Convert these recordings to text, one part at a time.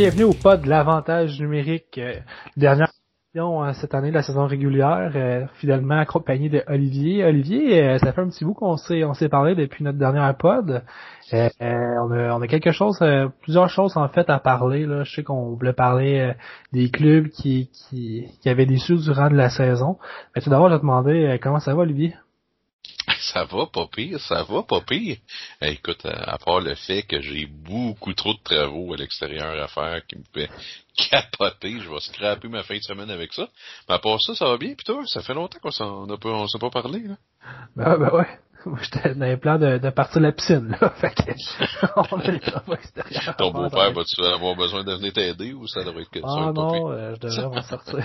bienvenue au pod de l'avantage numérique. Euh, dernière émission euh, cette année de la saison régulière, euh, fidèlement accompagné de Olivier. Olivier, ça fait un petit bout qu'on s'est on s'est parlé depuis notre dernière pod. on, a, on a quelque chose, plusieurs choses en fait à parler. Là. Je sais qu'on voulait parler des clubs qui, qui, qui avaient des sous durant de la saison. Mais tout d'abord, je vais te demander comment ça va, Olivier? Ça va pas pire, ça va pas pire. écoute, à part le fait que j'ai beaucoup trop de travaux à l'extérieur à faire qui me fait capoter, je vais scraper ma fin de semaine avec ça. Mais à part ça, ça va bien, pis toi, ça fait longtemps qu'on s'en a pas, on s'est pas parlé, là. Ben, ben ouais. Moi, j'étais dans les plans de, de partir de la piscine, là. Fait que, on a les travaux extérieurs. Ton beau-père va-tu avoir besoin de venir t'aider ou ça devrait être que ça? Ah non, euh, je devrais m'en sortir.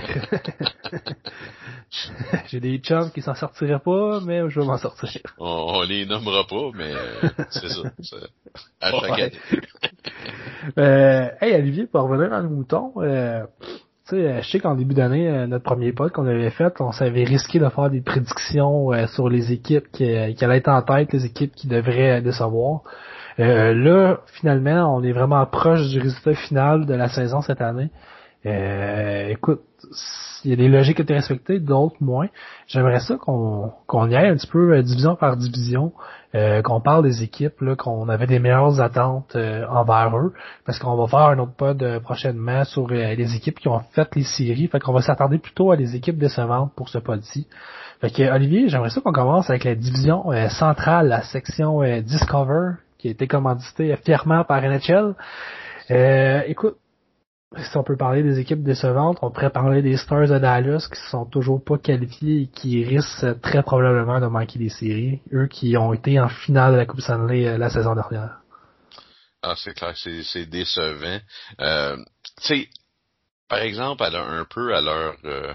J'ai des chums qui s'en sortiraient pas, mais je vais m'en sortir. On, on, les nommera pas, mais euh, c'est ça. À chaque année. euh, hey, Olivier, pour revenir dans le mouton, euh, tu sais, je sais qu'en début d'année, euh, notre premier pod qu'on avait fait, on s'avait risqué de faire des prédictions euh, sur les équipes qui, qui, allaient être en tête, les équipes qui devraient décevoir. Euh, là, finalement, on est vraiment proche du résultat final de la saison cette année. Euh, écoute, il y a des logiques qui été respectées, d'autres moins. J'aimerais ça qu'on qu'on y aille un petit peu euh, division par division, euh, qu'on parle des équipes, là, qu'on avait des meilleures attentes envers eux, parce qu'on va faire un autre pod prochainement sur les équipes qui ont fait les séries, fait qu'on va s'attarder plutôt à des équipes décevantes pour ce pod-ci. Fait que Olivier, j'aimerais ça qu'on commence avec la division centrale, la section Discover, qui a été commanditée fièrement par NHL. écoute, si on peut parler des équipes décevantes, on pourrait parler des Stars de Dallas qui sont toujours pas qualifiés et qui risquent très probablement de manquer des séries. Eux qui ont été en finale de la Coupe Stanley euh, la saison dernière. Ah, c'est clair, c'est décevant. Euh, tu sais, par exemple, un peu à leur euh,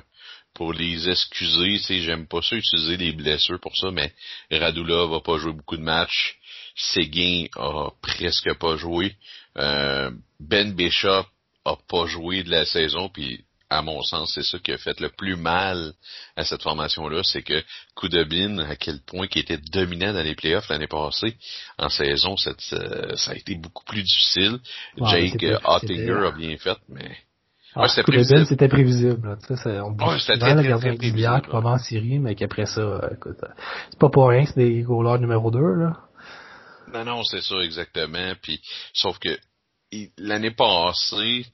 pour les excuser, tu sais, j'aime pas ça utiliser les blessures pour ça, mais Radula va pas jouer beaucoup de matchs. Seguin a presque pas joué. Euh, ben Bishop a pas joué de la saison, puis à mon sens, c'est ça qui a fait le plus mal à cette formation-là, c'est que Kudobin, à quel point qui était dominant dans les playoffs l'année passée, en saison, cette, euh, ça a été beaucoup plus difficile. Jake Ottinger a bien fait, mais... Ah, c'était prévisible. c'était prévisible. Tu sais, on ouais, c'était très, très, très, prévisible. qui en Syrie, mais qu'après ça, euh, écoute, c'est pas pour rien que c'est des goalers numéro 2, là. Non, non, c'est ça, exactement. Puis, sauf que l'année passée,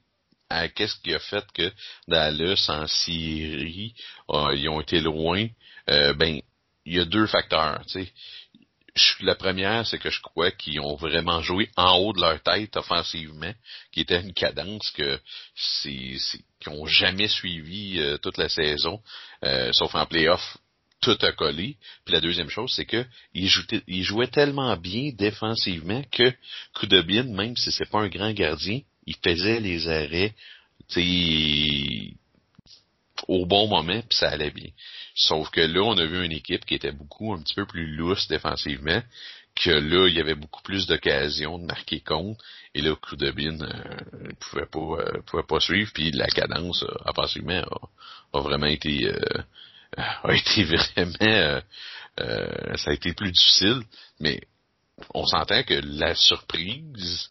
qu'est-ce qui a fait que Dallas en Syrie, euh, ils ont été loin, euh, ben il y a deux facteurs. Tu sais. La première, c'est que je crois qu'ils ont vraiment joué en haut de leur tête offensivement, qui était une cadence que c'est, qu'ils ont jamais suivi euh, toute la saison, sauf en playoff, tout a collé. Puis la deuxième chose, c'est que il jouait, il jouait tellement bien défensivement que Kudobin, même si c'est pas un grand gardien, il faisait les arrêts au bon moment, puis ça allait bien. Sauf que là, on a vu une équipe qui était beaucoup un petit peu plus lousse défensivement, que là, il y avait beaucoup plus d'occasions de marquer compte, et là, Kudobin euh, pouvait pas euh, pouvait pas suivre, puis la cadence, euh, offensivement, a, vraiment été euh, a été vraiment ça a été plus difficile, mais on s'entend que la surprise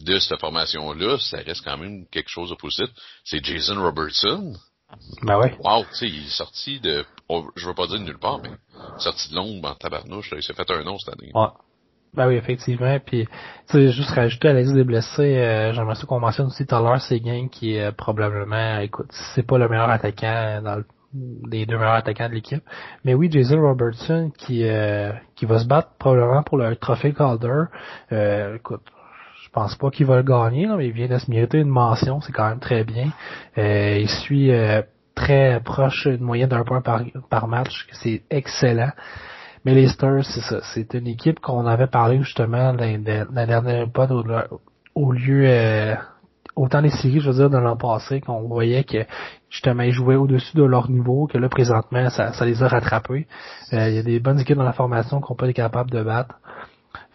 de cette formation-là, ça reste quand même quelque chose de positif. C'est Jason Robertson. Ben ouais. Wow, tu sais, il est sorti de, oh, je veux pas dire de nulle part, mais sorti de l'ombre en tabarnouche, il s'est fait un nom cette année. Ouais. Ben oui, effectivement. Puis, tu sais, juste rajouter à la liste des blessés, euh, j'aimerais ça qu'on mentionne aussi Taylor Seguin, qui est probablement, écoute, c'est pas le meilleur attaquant dans le, les deux meilleurs attaquants de l'équipe. Mais oui, Jason Robertson, qui euh, qui va se battre probablement pour le trophée Calder. Euh, écoute, je pense pas qu'il va le gagner, mais il vient de se mériter une mention, c'est quand même très bien. Euh, il suit euh, très proche d'une moyenne d'un point par, par match, c'est excellent. Mais les Stars, c'est ça, c'est une équipe qu'on avait parlé justement la, la dernière pod au, au lieu euh, autant les séries, je veux dire, de l'an passé, qu'on voyait que justement ils jouaient au-dessus de leur niveau, que là présentement ça, ça les a rattrapés. Il y a des bonnes équipes dans la formation qu'on peut être capable de battre.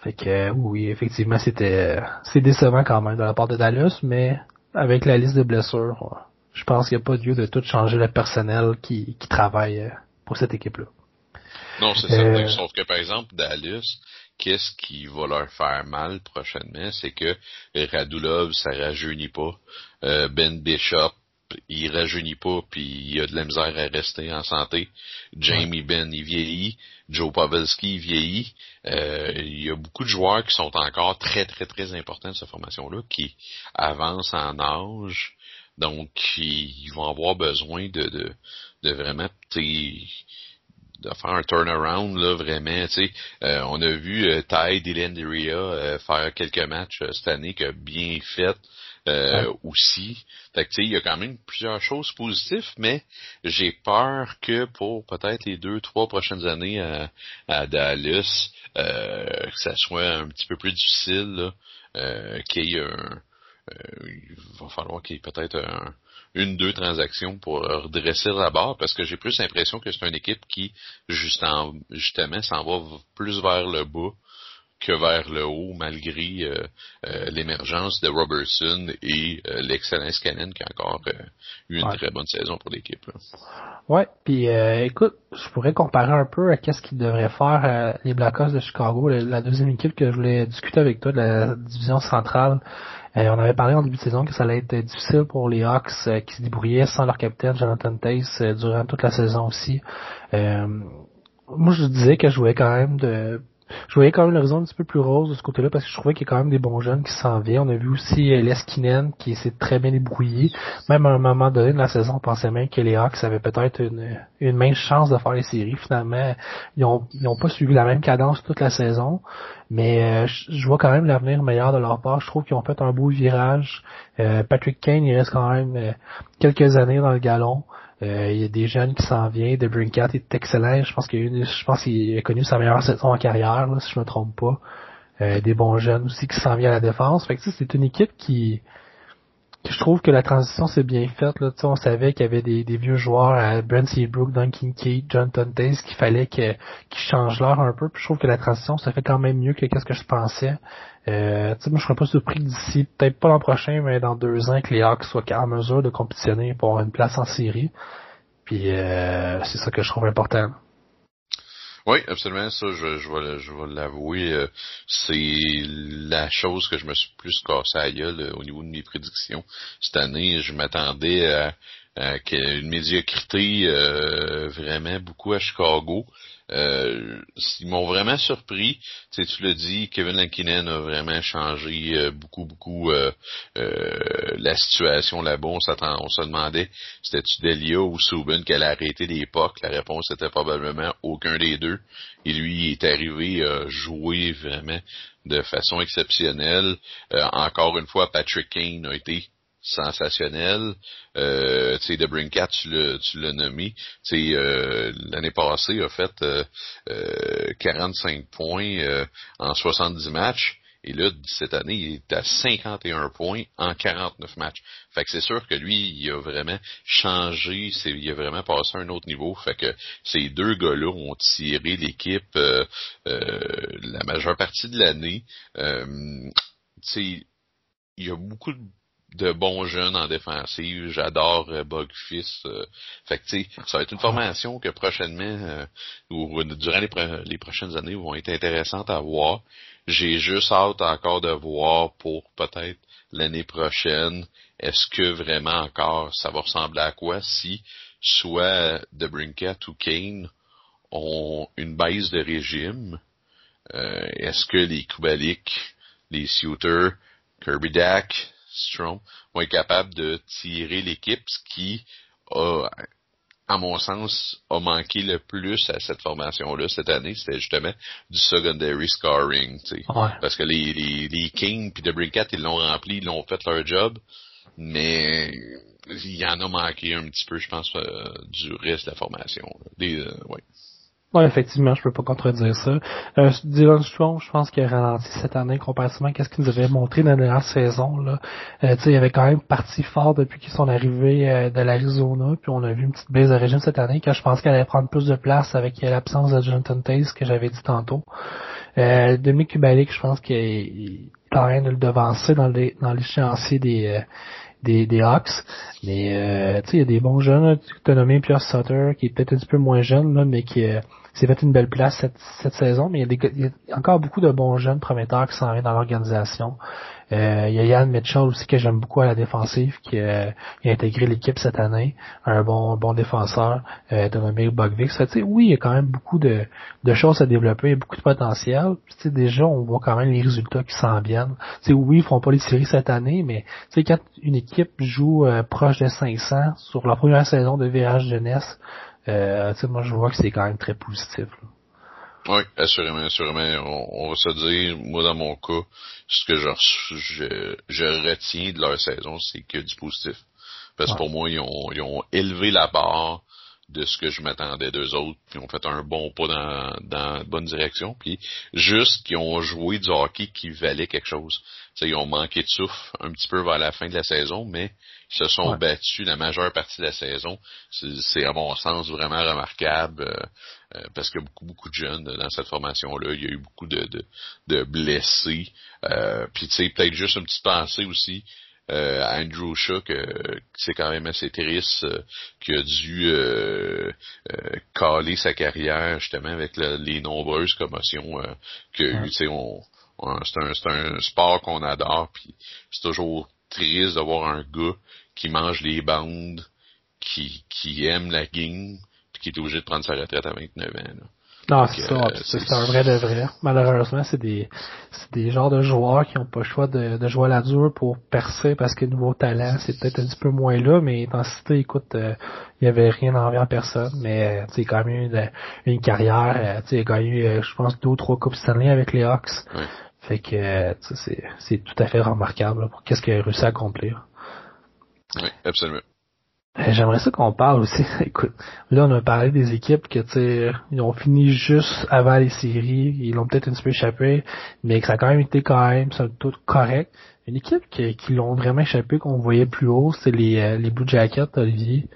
Fait que euh, oui, effectivement, c'était euh, c'est décevant quand même de la part de Dallas, mais avec la liste de blessures, je pense qu'il n'y a pas lieu de tout changer le personnel qui, qui travaille euh, pour cette équipe-là. Non, c'est certain. Sauf que par exemple, Dallas, qu'est-ce qui va leur faire mal prochainement, c'est que Radulov, ça rajeunit pas. Euh, ben Bishop, il rajeunit pas, puis il a de la misère à rester en santé. Jamie Ben, il vieillit. Joe Pavelski, il vieillit. Euh, il y a beaucoup de joueurs qui sont encore très, très, très importants de cette formation-là, qui avancent en âge. Donc, ils, vont avoir besoin de, de, de vraiment de faire un turnaround là vraiment tu sais euh, on a vu euh, Ty Dylan euh, faire quelques matchs euh, cette année qui a bien fait euh, aussi. Fait que, il y a quand même plusieurs choses positives, mais j'ai peur que pour peut-être les deux, trois prochaines années à, à Dallas, euh, que ça soit un petit peu plus difficile, euh, qu'il y ait un, il va falloir qu'il y ait peut-être un, une, deux transactions pour redresser la barre parce que j'ai plus l'impression que c'est une équipe qui, justement, s'en va plus vers le bas que vers le haut malgré euh, euh, l'émergence de Robertson et euh, l'excellent Scannon qui a encore eu une très bonne saison pour l'équipe. Ouais, puis écoute, je pourrais comparer un peu à qu'est-ce qu'ils devraient faire les Blackhawks de Chicago, la, deuxième équipe que je voulais discuter avec toi de la division centrale. On avait parlé en début de saison que ça allait être difficile pour les Hawks qui se débrouillaient sans leur capitaine Jonathan Tace durant toute la saison aussi. moi, je disais que je quand même de je voyais quand même l'horizon un petit peu plus rose de ce côté-là parce que je trouvais qu'il y a quand même des bons jeunes qui s'en viennent. On a vu aussi euh, Leskinen qui s'est très bien débrouillé. Même à un moment donné de la saison, on pensait même que les Hawks avaient peut-être une, une chance de faire les séries. Finalement, ils ont, ils ont pas suivi la même cadence toute la saison. Mais euh, je vois quand même l'avenir meilleur de leur part. Je trouve qu'ils ont fait un beau virage. Euh, Patrick Kane, il reste quand même quelques années dans le galon. Euh, il y a des jeunes qui s'en viennent. De Brinkat est excellent. Je pense qu'il a connu sa meilleure saison en carrière, si je me trompe pas. Euh, des bons jeunes aussi qui s'en viennent à la défense. Fait que c'est une équipe qui, je trouve que la transition s'est bien faite. Là. on savait qu'il y avait des, vieux joueurs à Brent Seabrook, Duncan Key, John Tontes qu'il fallait qu'ils changent l'heure un peu. Puis je trouve que la transition se fait quand même mieux que ce que je pensais. Euh, moi, je serais pas surpris d'ici, peut-être pas l'an prochain, mais dans deux ans, que les Hawks soient en mesure de compétitionner pour avoir une place en série. Puis euh, c'est ça que je trouve important. Oui, absolument. Ça, je, je vais, je vais l'avouer. Euh, c'est la chose que je me suis plus cassé à gueule euh, au niveau de mes prédictions. Cette année, je m'attendais à, à, une médiocrité euh, vraiment beaucoup à Chicago. Euh, ils m'ont vraiment surpris. Tu, sais, tu l'as dit, Kevin Lankinen a vraiment changé euh, beaucoup, beaucoup euh, la situation là-bas. On, on se demandait c'était-tu Delia ou Subban qui allait arrêter l'époque. La réponse était probablement aucun des deux. Et lui il est arrivé à jouer vraiment de façon exceptionnelle. encore une fois, Patrick Kane a été sensationnel. Euh, tu sais, The Brinkat, tu l'as, nommé. Tu sais, euh, l'année passée, a fait euh, 45 euh, points euh, en 70 matchs. Et là, cette année, il est à 51 points en 49 matchs. Fait que c'est sûr que lui, il a vraiment changé, il a vraiment passé à un autre niveau. Fait que ces deux gars-là ont tiré l'équipe euh, la majeure partie de l'année. Euh, il y a beaucoup de de bons jeunes en défensive. J'adore euh. Euh, fait que, tu sais, ça va être une formation que prochainement, euh, ou durant les, les, prochaines années, vont être intéressantes à voir. J'ai juste hâte encore de voir pour peut-être l'année prochaine, est-ce que vraiment encore ça va ressembler à quoi si soit The Brinket ou Kane ont une baisse de régime. est-ce que les Kubalik, les Suter, Kirby Dack, Strom vont être capables de tirer l'équipe, ce qui a, à mon sens, a manqué le plus à cette formation-là cette année, c'était justement du secondary scoring, tu sais. Parce que les, les, les Kings puis The ils l'ont rempli, ils l'ont fait leur job, mais il y en a manqué un petit peu, je pense, euh, du reste de la formation. Des, euh, ouais. Oui, effectivement, je peux pas contredire ça. Euh, Dylan Strong, je pense qu'il a ralenti cette année comparativement à ce qu'il nous avait montré dans la dernière saison. Là. Euh, il avait quand même parti fort depuis qu'ils sont arrivés euh, de l'Arizona, puis on a vu une petite baisse de régime cette année, que je pense qu'elle allait prendre plus de place avec l'absence de Jonathan Taze que j'avais dit tantôt. Euh, Demi Kubalik, je pense qu'il est en train de le devancer dans les dans l'échéancier des euh, des, des Hawks. Mais euh, tu sais, il y a des bons jeunes. Tu as nommé Pierre Sutter, qui est peut-être un petit peu moins jeune, là, mais qui, euh, s'est fait une belle place cette, cette saison, mais il y, a des, il y a encore beaucoup de bons jeunes prometteurs qui s'en viennent dans l'organisation. Euh, il y a Yann Mitchell aussi que j'aime beaucoup à la défensive, qui, euh, a intégré l'équipe cette année, un bon bon défenseur, euh, de Bugvix. oui, il y a quand même beaucoup de, de choses à développer, beaucoup de potentiel. Puis, déjà, on voit quand même les résultats qui s'en viennent. T'sais, oui, ils feront pas les séries cette année, mais quand une équipe joue euh, proche de 500 sur la première saison de virage jeunesse, euh, moi je vois que c'est quand même très positif. Oui, assurément, assurément. On, va se dire, moi dans mon cas, ce que je, je, je retiens de leur saison, c'est que du positif. Parce que pour moi, ils ont, ils ont élevé la barre de ce que je m'attendais d'eux autres, puis ont fait un bon pas dans, dans la bonne direction, puis juste qu'ils ont joué du hockey qui valait quelque chose. T'sais, ils ont manqué de souffle un petit peu vers la fin de la saison, mais ils se sont battus la majeure partie de la saison. C'est à mon sens vraiment remarquable euh, euh, parce qu'il y a beaucoup, beaucoup de jeunes dans cette formation-là. Il y a eu beaucoup de, de, de blessés. Euh, puis tu sais, peut-être juste une petite pensée aussi euh, Andrew Shaw, que, c'est quand même assez triste, euh, qui a dû euh, euh, caler sa carrière justement avec les nombreuses commotions euh, que tu sais, on, c'est un, c'est un sport qu'on adore, puis c'est toujours triste d'avoir un gars qui mange les bandes, qui, qui aime la game, puis qui est obligé de prendre sa retraite à 29 ans. Là. Non, c'est ça. Euh, c'est un vrai de vrai. Malheureusement, c'est des, c'est des genres de joueurs qui ont pas le choix de, de jouer à la dure pour percer parce que nouveau talent, c'est peut-être un petit peu moins là, mais intensité, écoute, euh, il y avait rien envers personne, mais c'est quand même une, une carrière. Euh, tu sais, il a gagné, je pense, deux ou trois coupes Stanley avec les Hawks. Fait que c'est, c'est tout à fait remarquable pour qu'est-ce qu'il a réussi à accomplir. Oui, absolument. Euh, j'aimerais ça qu'on parle aussi. Écoute, là on a parlé des équipes que tu ils ont fini juste avant les séries, ils l'ont peut-être un petit peu échappé, mais que ça a quand même été quand même ça tout correct. Une équipe qui, qui l'ont vraiment échappé qu'on voyait plus haut, c'est les, euh, les Blue Jackets, Olivier.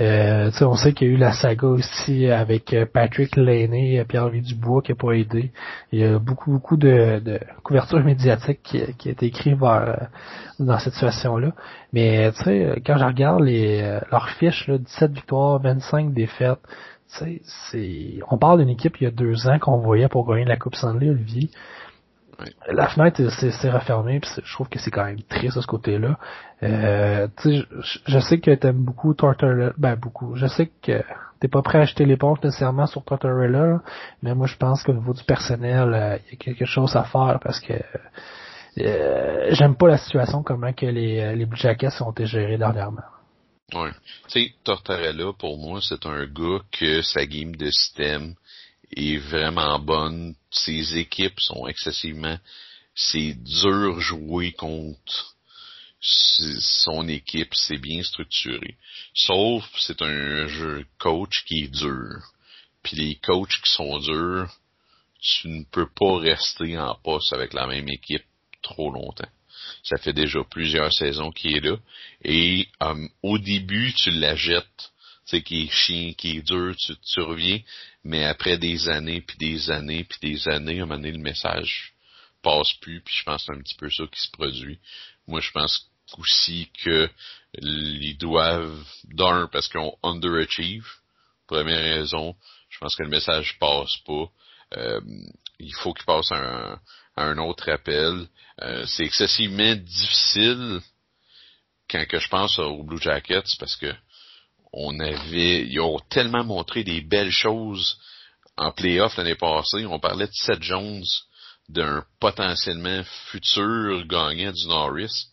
Euh, on sait qu'il y a eu la saga aussi avec euh, Patrick Laney et Pierre-Louis Dubois qui n'a pas aidé. Il y a beaucoup, beaucoup de, de couverture médiatique qui, qui a été écrite euh, dans cette situation-là. Mais tu sais, quand je regarde les euh, leurs fiches, là, 17 victoires, 25 défaites, c'est on parle d'une équipe il y a deux ans qu'on voyait pour gagner la Coupe Stanley, Olivier. La fenêtre s'est refermée, puis je trouve que c'est quand même triste de ce côté-là. Euh, je, je sais que t'aimes beaucoup Tortorella, ben beaucoup. Je sais que t'es pas prêt à acheter l'éponge nécessairement sur Tortorella, mais moi je pense qu'au niveau du personnel, euh, il y a quelque chose à faire parce que euh, j'aime pas la situation comment que les, euh, les Blue Jackets ont été gérés dernièrement. Ouais. Tu sais, Tortorella, pour moi, c'est un gars que sa game de système est vraiment bonne. Ses équipes sont excessivement... C'est dur jouer contre son équipe, c'est bien structuré. Sauf, c'est un jeu coach qui est dur. Puis les coachs qui sont durs, tu ne peux pas rester en poste avec la même équipe trop longtemps. Ça fait déjà plusieurs saisons qu'il est là. Et euh, au début, tu la jettes sais, qui est chien, qui est dur, tu, tu reviens, mais après des années, puis des années, puis des années, à un moment donné, le message passe plus, puis je pense que c'est un petit peu ça qui se produit. Moi, je pense aussi que ils doivent, d'un, parce qu'ils ont underachieve, première raison, je pense que le message passe pas. Euh, il faut qu'il passe à un, autre appel. Euh, c'est excessivement difficile quand que je pense aux Blue Jackets parce que on avait, ils ont tellement montré des belles choses en playoff l'année passée. On parlait de Seth Jones, d'un potentiellement futur gagnant du Norris.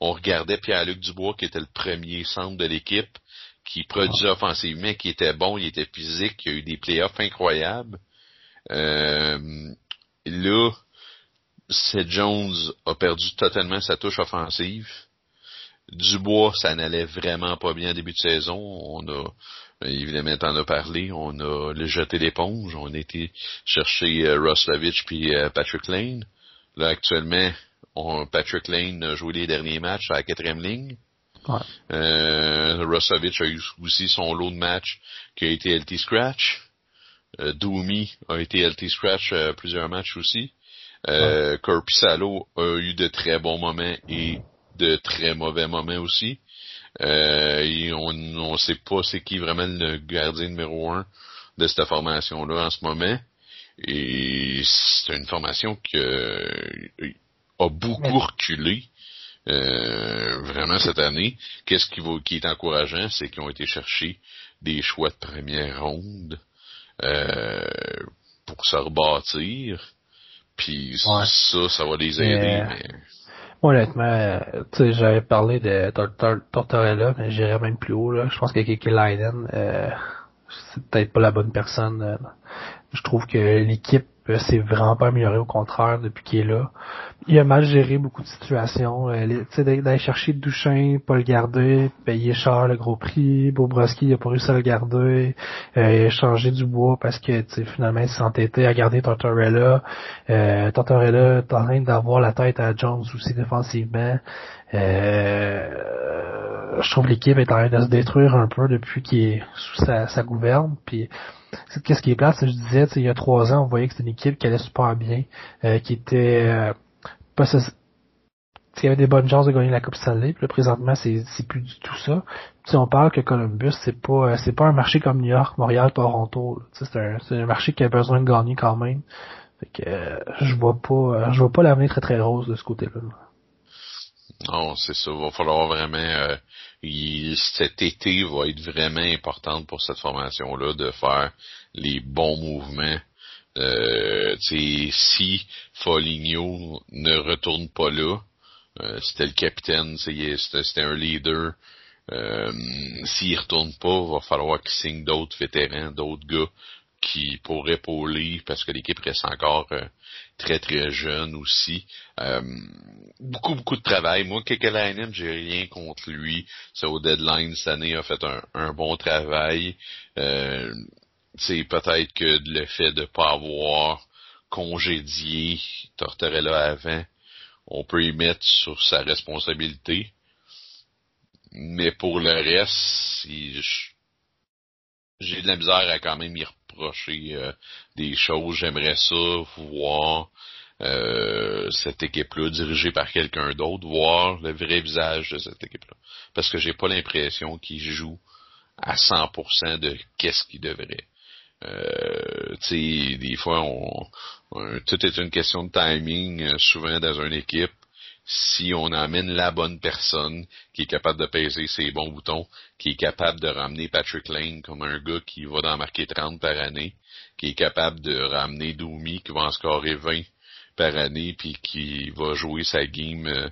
On regardait Pierre-Luc Dubois, qui était le premier centre de l'équipe, qui produisait ah. offensivement, qui était bon, il était physique, il a eu des playoffs incroyables. Euh, là, Seth Jones a perdu totalement sa touche offensive. Dubois, ça n'allait vraiment pas bien en début de saison. On a évidemment t'en as parlé, on a le jeté l'éponge, on a été chercher euh, Roslovich puis euh, Patrick Lane. Là actuellement, on, Patrick Lane a joué les derniers matchs à la quatrième ligne. Ouais. Euh, a eu aussi son lot de matchs qui a été LT Scratch. Euh, Doomy a été LT Scratch euh, plusieurs matchs aussi. Euh, Corpissalo a eu de très bons moments et de très mauvais moments aussi. Euh, on ne sait pas c'est qui vraiment le gardien numéro un de cette formation-là en ce moment. Et c'est une formation qui a beaucoup reculé. Euh, vraiment cette année. Qu'est-ce qui, qui est encourageant, c'est qu'ils ont été chercher des choix de première ronde euh, pour se rebâtir. Puis ça, ça va les aider. Mais... Honnêtement, tu sais, j'avais parlé de Tortorella, mais j'irais même plus haut. Là. Je pense que Kekelainen, euh, c'est peut-être pas la bonne personne. Euh. Je trouve que l'équipe c'est vraiment pas amélioré, au contraire, depuis qu'il est là. Il a mal géré beaucoup de situations. Euh, d'aller chercher Douchin, pas le garder, payer cher le gros prix. Bobrovski, il a pas réussi à le garder. Euh, changer du bois parce que finalement, il entêté à garder Tortorella. Euh, Tortorella est en train d'avoir la tête à Jones aussi défensivement. Euh, je trouve l'équipe est en train de se détruire un peu depuis qu'il est sous sa, sa gouverne. Puis qu'est-ce qui est plat, je disais, il y a trois ans, on voyait que c'était une équipe qui allait super bien, euh, qui était euh, pas qui avait des bonnes chances de gagner la Coupe Stanley. Puis là, présentement, c'est, plus du tout ça. Si on parle que Columbus, c'est pas euh, c'est pas un marché comme New York, Montréal, Toronto. C'est un, un marché qui a besoin de gagner quand même. Fait que je vois pas je vois pas l'avenir très très rose de ce côté-là. Non, c'est ça. Il va falloir vraiment euh, cet été va être vraiment important pour cette formation-là de faire les bons mouvements. Euh, si Foligno ne retourne pas là, euh, c'était le capitaine, c'était un leader. Euh, S'il retourne pas, il va falloir qu'il signe d'autres vétérans, d'autres gars qui pourraient épauler parce que l'équipe reste encore euh, très très jeune aussi. Euh, beaucoup beaucoup de travail. Moi, Kekalainen, j'ai rien contre lui. C'est au deadline cette année a fait un, bon travail. Euh, c'est peut-être que le fait de pas avoir congédié Tortorella avant, on peut y mettre sur sa responsabilité. Mais pour le reste, j'ai de la misère à quand même y reprocher euh, des choses. J'aimerais ça voir euh, cette équipe-là dirigée par quelqu'un d'autre, voir le vrai visage de cette équipe-là. Parce que j'ai pas l'impression qu'ils jouent à 100% de qu'est-ce qu'ils devraient. Euh, des fois, on, tout est une question de timing, euh, souvent dans une équipe si on amène la bonne personne qui est capable de peser ses bons boutons, qui est capable de ramener Patrick Lane comme un gars qui va en marquer 30 par année, qui est capable de ramener Doumi qui va en scorer 20 par année puis qui va jouer sa game euh,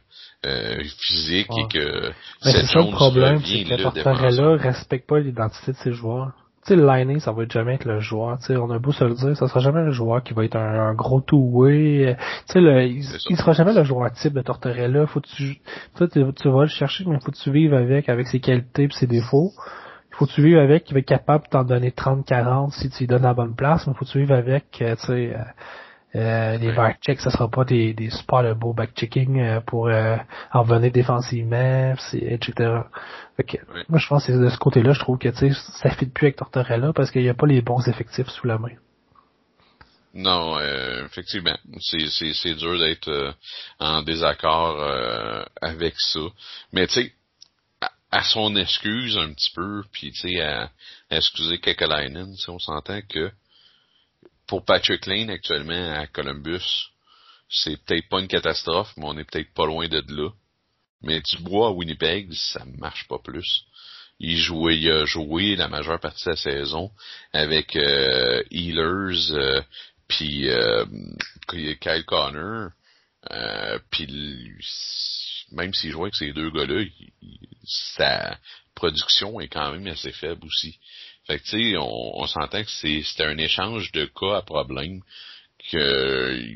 euh, physique et que c'est ça le problème, c'est que là respecte pas l'identité de ses joueurs sais, le ça va être jamais être le joueur. Tu sais, on a beau se le dire, ça sera jamais le joueur qui va être un, gros two-way. Tu sais, il, il, sera jamais le joueur type de Tortorella. Faut que tu, tu, tu vas le chercher, mais faut que tu vives avec, avec ses qualités et ses défauts. Il faut que tu vives avec, qui va être capable de t'en donner 30-40 si tu lui donnes la bonne place, mais faut que tu vives avec, euh, tu sais, euh, euh, les back-checks, ça sera pas des, des super beaux back-checking euh, pour euh, en venir défensivement, etc. Moi, je pense que de ce côté-là, je trouve que ça ne fit plus avec Tortorella parce qu'il n'y a pas les bons effectifs sous la main. Non, effectivement, c'est dur d'être en désaccord avec ça. Mais tu sais, à, son excuse un petit peu, puis tu sais, à, à excuser Kekalainen, on s'entend que pour Patrick Lane actuellement à Columbus, c'est peut-être pas une catastrophe, mais on est peut-être pas loin de là. Mais du bois à Winnipeg, ça marche pas plus. Il jouait, il a joué la majeure partie de la saison avec euh, Healers euh, puis euh, Kyle Connor. Euh, puis même s'il jouait avec ces deux gars-là, sa production est quand même assez faible aussi. Fait que, tu sais, on, s'entend que c'est, c'était un échange de cas à problème que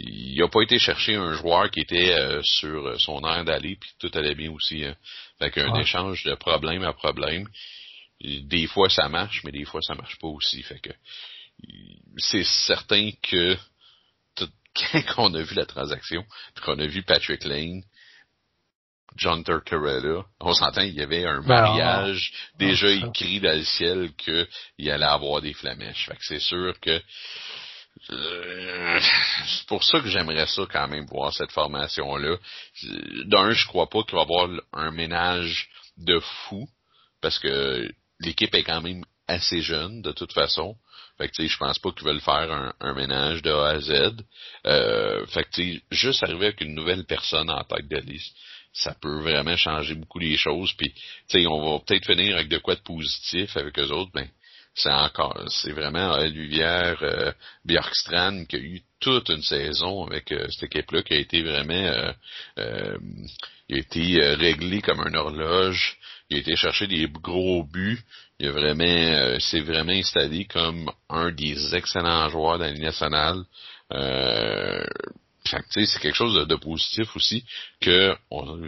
il a pas été chercher un joueur qui était euh, sur son air d'aller puis tout allait bien aussi. Hein. Fait qu'un échange de problème à problème. Des fois ça marche, mais des fois ça marche pas aussi. Fait que c'est certain que quand on a vu la transaction, qu'on a vu Patrick Lane, John Tortorella, on s'entend, il y avait un ben, mariage déjà écrit dans le ciel qu'il allait avoir des flamèches. Fait que c'est sûr que euh, c'est pour ça que j'aimerais ça quand même voir cette formation-là. D'un, je crois pas qu'il va y avoir un ménage de fou, parce que l'équipe est quand même assez jeune de toute façon. Fait que je pense pas qu'ils veulent faire un, ménage de A à Z. Euh, fait que juste arriver avec une nouvelle personne en tête de liste, ça peut vraiment changer beaucoup les choses. Puis on va peut-être finir avec de quoi de positif avec eux autres, ben c'est encore c'est vraiment euh, Luvière euh, qui a eu toute une saison avec euh, cette équipe-là qui a été vraiment euh, euh a été réglé comme une horloge. Il a été chercher des gros buts. Il a vraiment s'est vraiment installé comme un des excellents joueurs de la Ligue nationale. C'est quelque chose de, positif aussi que on,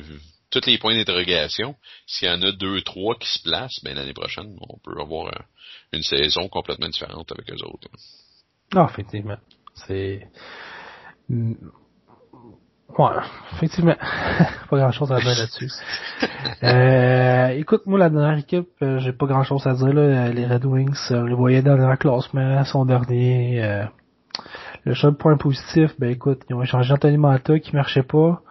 tous les points d'interrogation, s'il y en a deux, trois qui se placent, ben l'année prochaine, on peut avoir une saison complètement différente avec eux autres. Ah, effectivement. C'est. Mm. Ouais, effectivement. pas grand chose à dire là-dessus. euh, écoute, moi, la dernière équipe, euh, j'ai pas grand chose à dire, là. Les Red Wings, on les voyait dans le classement, son dernier. Euh, le seul point positif, ben écoute, ils ont échangé Anthony Mata qui marchait pas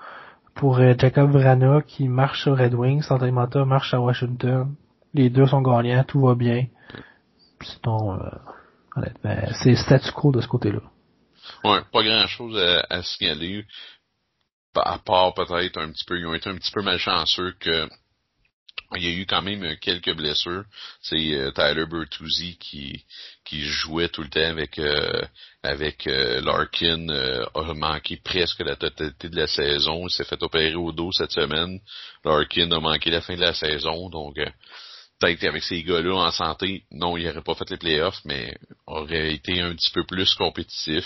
pour euh, Jacob Vrana qui marche sur Red Wings. Anthony Mata marche à Washington. Les deux sont gagnants, tout va bien. Sinon, euh, honnêtement, c'est statu quo de ce côté-là. Ouais, pas grand chose à, à signaler. À part peut-être un petit peu, ils ont été un petit peu malchanceux que il y a eu quand même quelques blessures. C'est euh, Tyler Bertuzzi qui qui jouait tout le temps avec euh, avec euh, Larkin a manqué presque la totalité de la saison. Il s'est fait opérer au dos cette semaine. Larkin a manqué la fin de la saison, donc peut-être qu'avec ces gars-là en santé, non, il n'aurait pas fait les playoffs, mais aurait été un petit peu plus compétitif.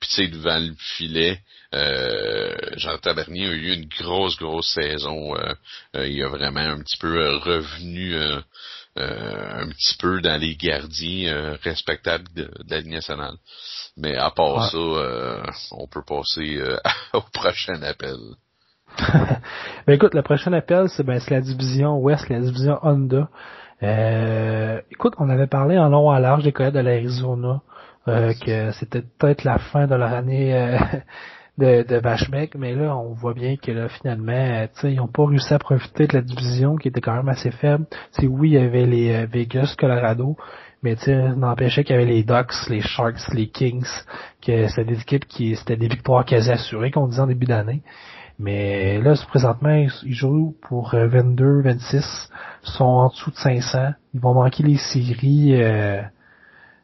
Puis tu sais, devant le filet, euh, Jonathan Bernier a eu une grosse, grosse saison. Euh, euh, il a vraiment un petit peu euh, revenu un petit peu dans les gardiens respectables de, la Ligue nationale. Mais à part ça, on peut passer au prochain appel. ben écoute, le prochain appel, c'est ben, la division Ouest, la division Honda. écoute, on avait parlé en long à large des collègues de l'Arizona. Euh, que c'était peut-être la fin de leur année euh, de, de mais là, on voit bien que là, finalement, euh, ils n'ont pas réussi à profiter de la division qui était quand même assez faible. c'est oui, il y avait les Vegas, Colorado, mais tu n'empêchait qu'il y avait les Ducks, les Sharks, les Kings, que c'était des équipes qui c'était des victoires quasi assurées qu'on disait en début d'année. Mais là, présentement, ils jouent pour 22, 26, sont en dessous de 500. Ils vont manquer les séries euh,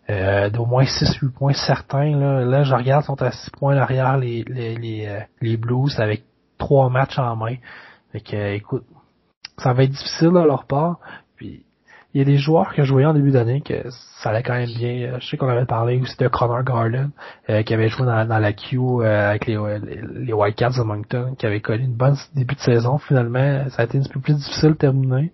d'au moins 6-8 points certains. Là. là, je regarde, sont à 6 points derrière les, les, les, euh, les Blues avec trois matchs en main. Fait que, euh, écoute, ça va être difficile de leur part. Puis, il y a des joueurs que je voyais en début d'année que ça allait quand même bien. Je sais qu'on avait parlé aussi de Connor Garland, qui avait joué dans, la Q avec les, les, Whitecaps de Moncton, qui avait connu une bonne début de saison. Finalement, ça a été un petit peu plus difficile de terminer.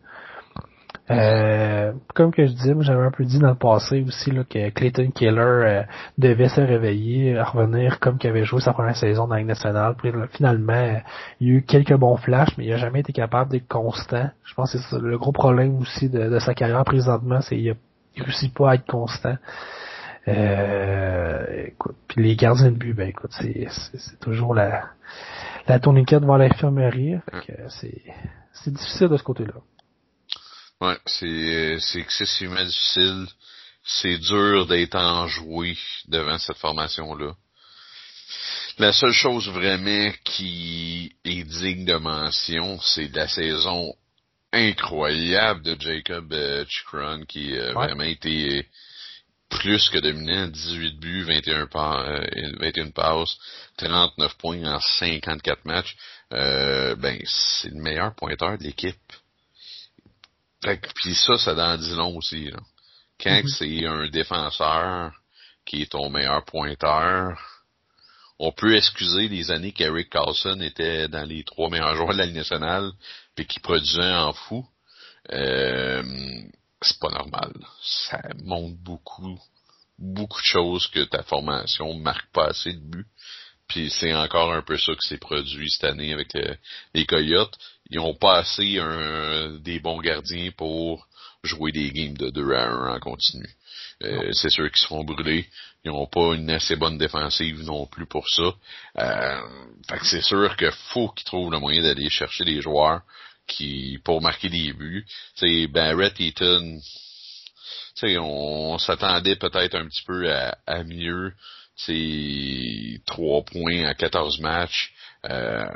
Euh, comme que je disais, j'avais un peu dit dans le passé aussi là, que Clayton Keller euh, devait se réveiller, revenir comme qu'il avait joué sa première saison dans la nationale. Puis finalement, il y a eu quelques bons flashs, mais il a jamais été capable d'être constant. Je pense que c'est le gros problème aussi de, sa carrière présentement, c'est qu'il ne réussit pas à être constant. Euh, écoute, puis les gardiens de but, ben écoute, c'est, c'est, toujours la, la tourniquette devant l'infirmerie. C'est, c'est difficile de ce côté-là. Ouais, c'est, c'est excessivement difficile. C'est dur d'être enjoué devant cette formation-là. La seule chose vraiment qui est digne de mention, c'est la saison incroyable de Jacob euh, Chikron qui a vraiment été plus que dominant, 18 buts, 21, pas, 21 passes, 39 points en 54 matchs. Euh, ben, c'est le meilleur pointeur de l'équipe. Puis ça, ça en dit long aussi. Là. Quand mhm. c'est un défenseur qui est ton meilleur pointeur, on peut excuser les années qu'Eric Carlson était dans les trois meilleurs joueurs de la Ligue nationale puis qui produisait en fou. Euh, c'est pas normal. Ça montre beaucoup, beaucoup de choses que ta formation marque pas assez de buts. Puis c'est encore un peu ça qui s'est produit cette année avec les Coyotes. Ils ont pas assez un, des bons gardiens pour jouer des games de 2 à 1 en continu. Euh, c'est sûr qu'ils se font brûler. Ils n'ont pas une assez bonne défensive non plus pour ça. Euh, fait que c'est sûr qu'il faut qu'ils trouvent le moyen d'aller chercher des joueurs qui pour marquer des buts. C'est Barrett Eaton on, on s'attendait peut-être un petit peu à, à mieux. C'est 3 points à 14 matchs. Euh,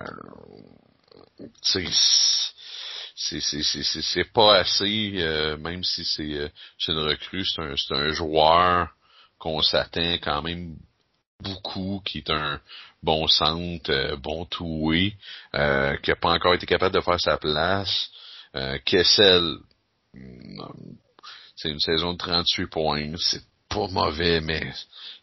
c'est pas assez, euh, même si c'est euh, une recrue, c'est un, un joueur qu'on s'attend quand même beaucoup, qui est un bon centre, euh, bon toué, euh, qui n'a pas encore été capable de faire sa place. Euh, Kessel, mm, c'est une saison de 38 points, c'est pas mauvais, mais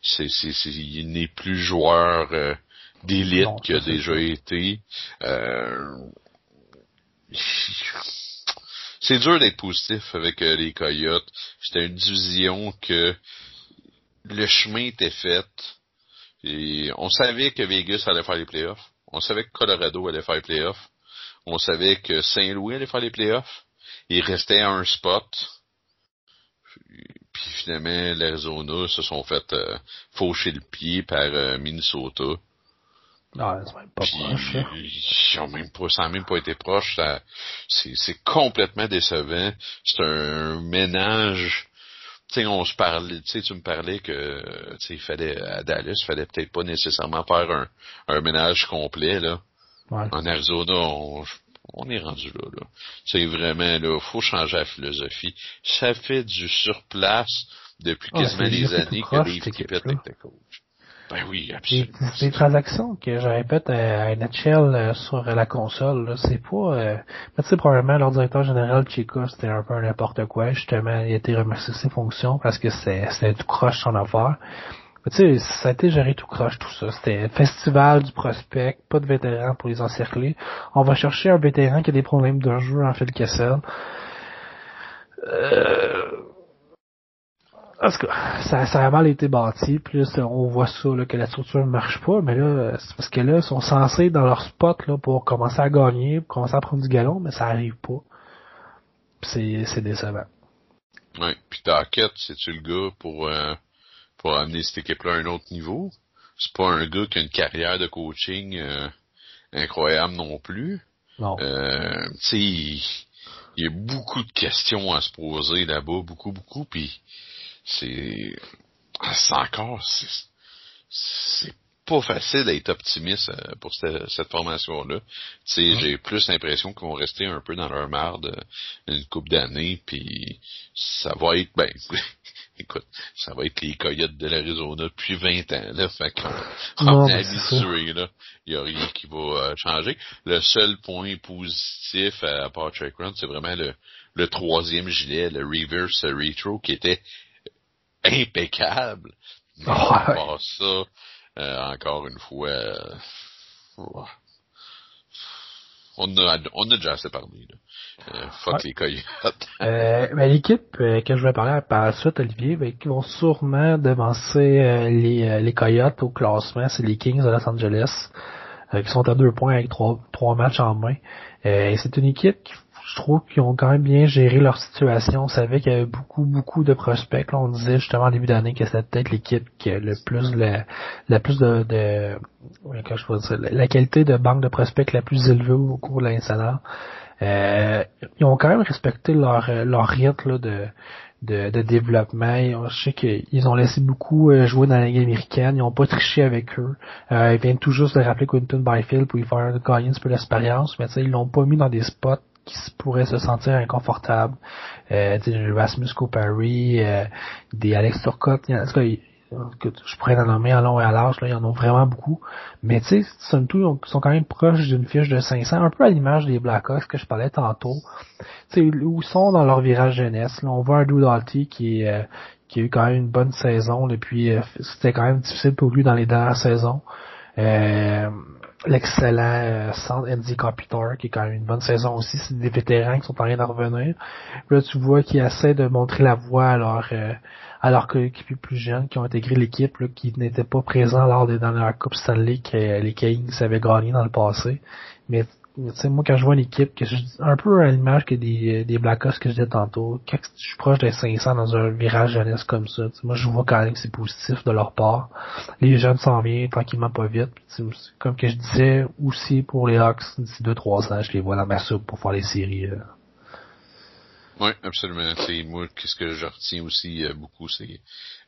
c'est, c'est, il n'est plus joueur euh, d'élite qu'il a déjà été. Euh, c'est dur d'être positif avec euh, les Coyotes. C'était une division que le chemin était fait. Et on savait que Vegas allait faire les playoffs. On savait que Colorado allait faire les playoffs. On savait que Saint-Louis allait faire les playoffs. Il restait un spot. Puis finalement, l'Arizona se sont fait euh, faucher le pied par euh, Minnesota. Non, c'est même pas proche. Ils ont même pas, ça n'a même pas été proche. C'est complètement décevant. C'est un ménage. Tu sais, on se parlait, tu sais, tu me parlais que, tu sais, il fallait, à Dallas, il fallait peut-être pas nécessairement faire un, un ménage complet, là. Ouais. En Arizona, on, on est rendu là, là. C'est vraiment, là, faut changer la philosophie. Ça fait du surplace depuis Ah, quasiment des années que équipe-là. était coach. Ben oui, absolument. des transactions que je répète à, à NHL euh, sur la console, là, c'est pas... Euh, mais tu sais, probablement, leur directeur général, Chico, c'était un peu n'importe quoi. Justement, il a été remercié de ses fonctions parce que c'est- c'était tout croche son affaire. Tu sais, ça a été géré tout croche, tout ça. C'était festival du prospect, pas de vétérans pour les encercler. On va chercher un vétéran qui a des problèmes de jeu en fait Kessel. Euh... En tout cas, ça, a mal été bâti, puis là, on voit ça, là, que la structure ne marche pas, mais là, c'est parce que là, ils sont censés dans leur spot là, pour commencer à gagner, pour commencer à prendre du galon, mais ça arrive pas. C'est, décevant. Ouais. Puis Tackett, c'est-tu le gars pour, euh, pour amener cette équipe-là à un autre niveau? C'est pas un gars qui a une carrière de coaching euh, incroyable non plus. Non. Euh, tu sais, il, y a beaucoup de questions à se poser là-bas, beaucoup, beaucoup, puis c'est, c'est encore, c'est, pas facile d'être optimiste euh, pour cette, cette formation-là. Tu sais, Ouais. j'ai plus l'impression qu'ils vont rester un peu dans leur marde euh, une couple d'années, puis ça va être, ben, écoute, ça va être les Coyotes de l'Arizona depuis 20 ans, là, fait qu'on Non, on est habitué, là. Il y a rien qui va euh, changer. Le seul point positif à, à Patrick Run, c'est vraiment le, le troisième gilet, le reverse retro, qui était impeccable. Mais Ouais. à part ça, euh, encore une fois, euh. On a, on a déjà assez parlé, là. Euh, fuck Ouais. les Coyotes. Euh, ben, l'équipe euh, que je vais parler par la suite, Olivier, ben, qui vont sûrement devancer euh, les, les Coyotes au classement, c'est les Kings de Los Angeles, qui sont à deux points avec trois, trois matchs en main. C'est une équipe qui, je trouve, qui ont quand même bien géré leur situation. On savait qu'il y avait beaucoup, beaucoup de prospects. Là, on disait justement en début d'année que c'était peut-être l'équipe qui a le plus la, la plus de, de je peux dire, la- la qualité de banque de prospects la plus élevée au cours de l'année. Euh, ils ont quand même respecté leur, leur rythme là, de, de, de développement. Je sais qu'ils ont laissé beaucoup euh, jouer dans la Ligue américaine. Ils n'ont pas triché avec eux. Euh, ils viennent tout juste de rappeler Quinton Byfield pour lui faire gagner un petit peu d'expérience, mais ils l'ont pas mis dans des spots qui pourraient se sentir inconfortables. Euh, Rasmus Copari, euh, des Alex Turcotte, en tout que je pourrais en nommer en long et à large, là, il y en a vraiment beaucoup. Mais tu sais, somme ils sont quand même proches d'une fiche de 500, un peu à l'image des Blackhawks que je parlais tantôt. Tu sais, où ils sont dans leur virage jeunesse? Là, on voit un Doudarty qui euh, qui a eu quand même une bonne saison, et puis euh, c'était quand même difficile pour lui dans les dernières saisons. Euh, L'excellent euh, centre Andy Kopitar, qui est quand même une bonne saison aussi. C'est des vétérans qui sont en train de revenir. Là, tu vois qu'ils essaient de montrer la voie à leurs euh, à leurs coéquipiers plus jeunes qui ont intégré l'équipe, qui n'étaient pas présents lors des dernières Coupes Stanley que euh, les Kings avaient gagné dans le passé. Mais sais, moi, quand je vois une équipe, que je, un peu à l'image que des, des Blackhawks que je disais tantôt, quand je suis proche des 500 dans un virage jeunesse comme ça, moi, je vois quand même que c'est positif de leur part. Les jeunes s'en viennent tranquillement pas vite. Comme que je disais aussi pour les Hawks, d'ici 2-3 ans, je les vois dans ma soupe pour faire les séries. euh. Oui, absolument. C'est moi, qu'est-ce que je retiens aussi euh, beaucoup, c'est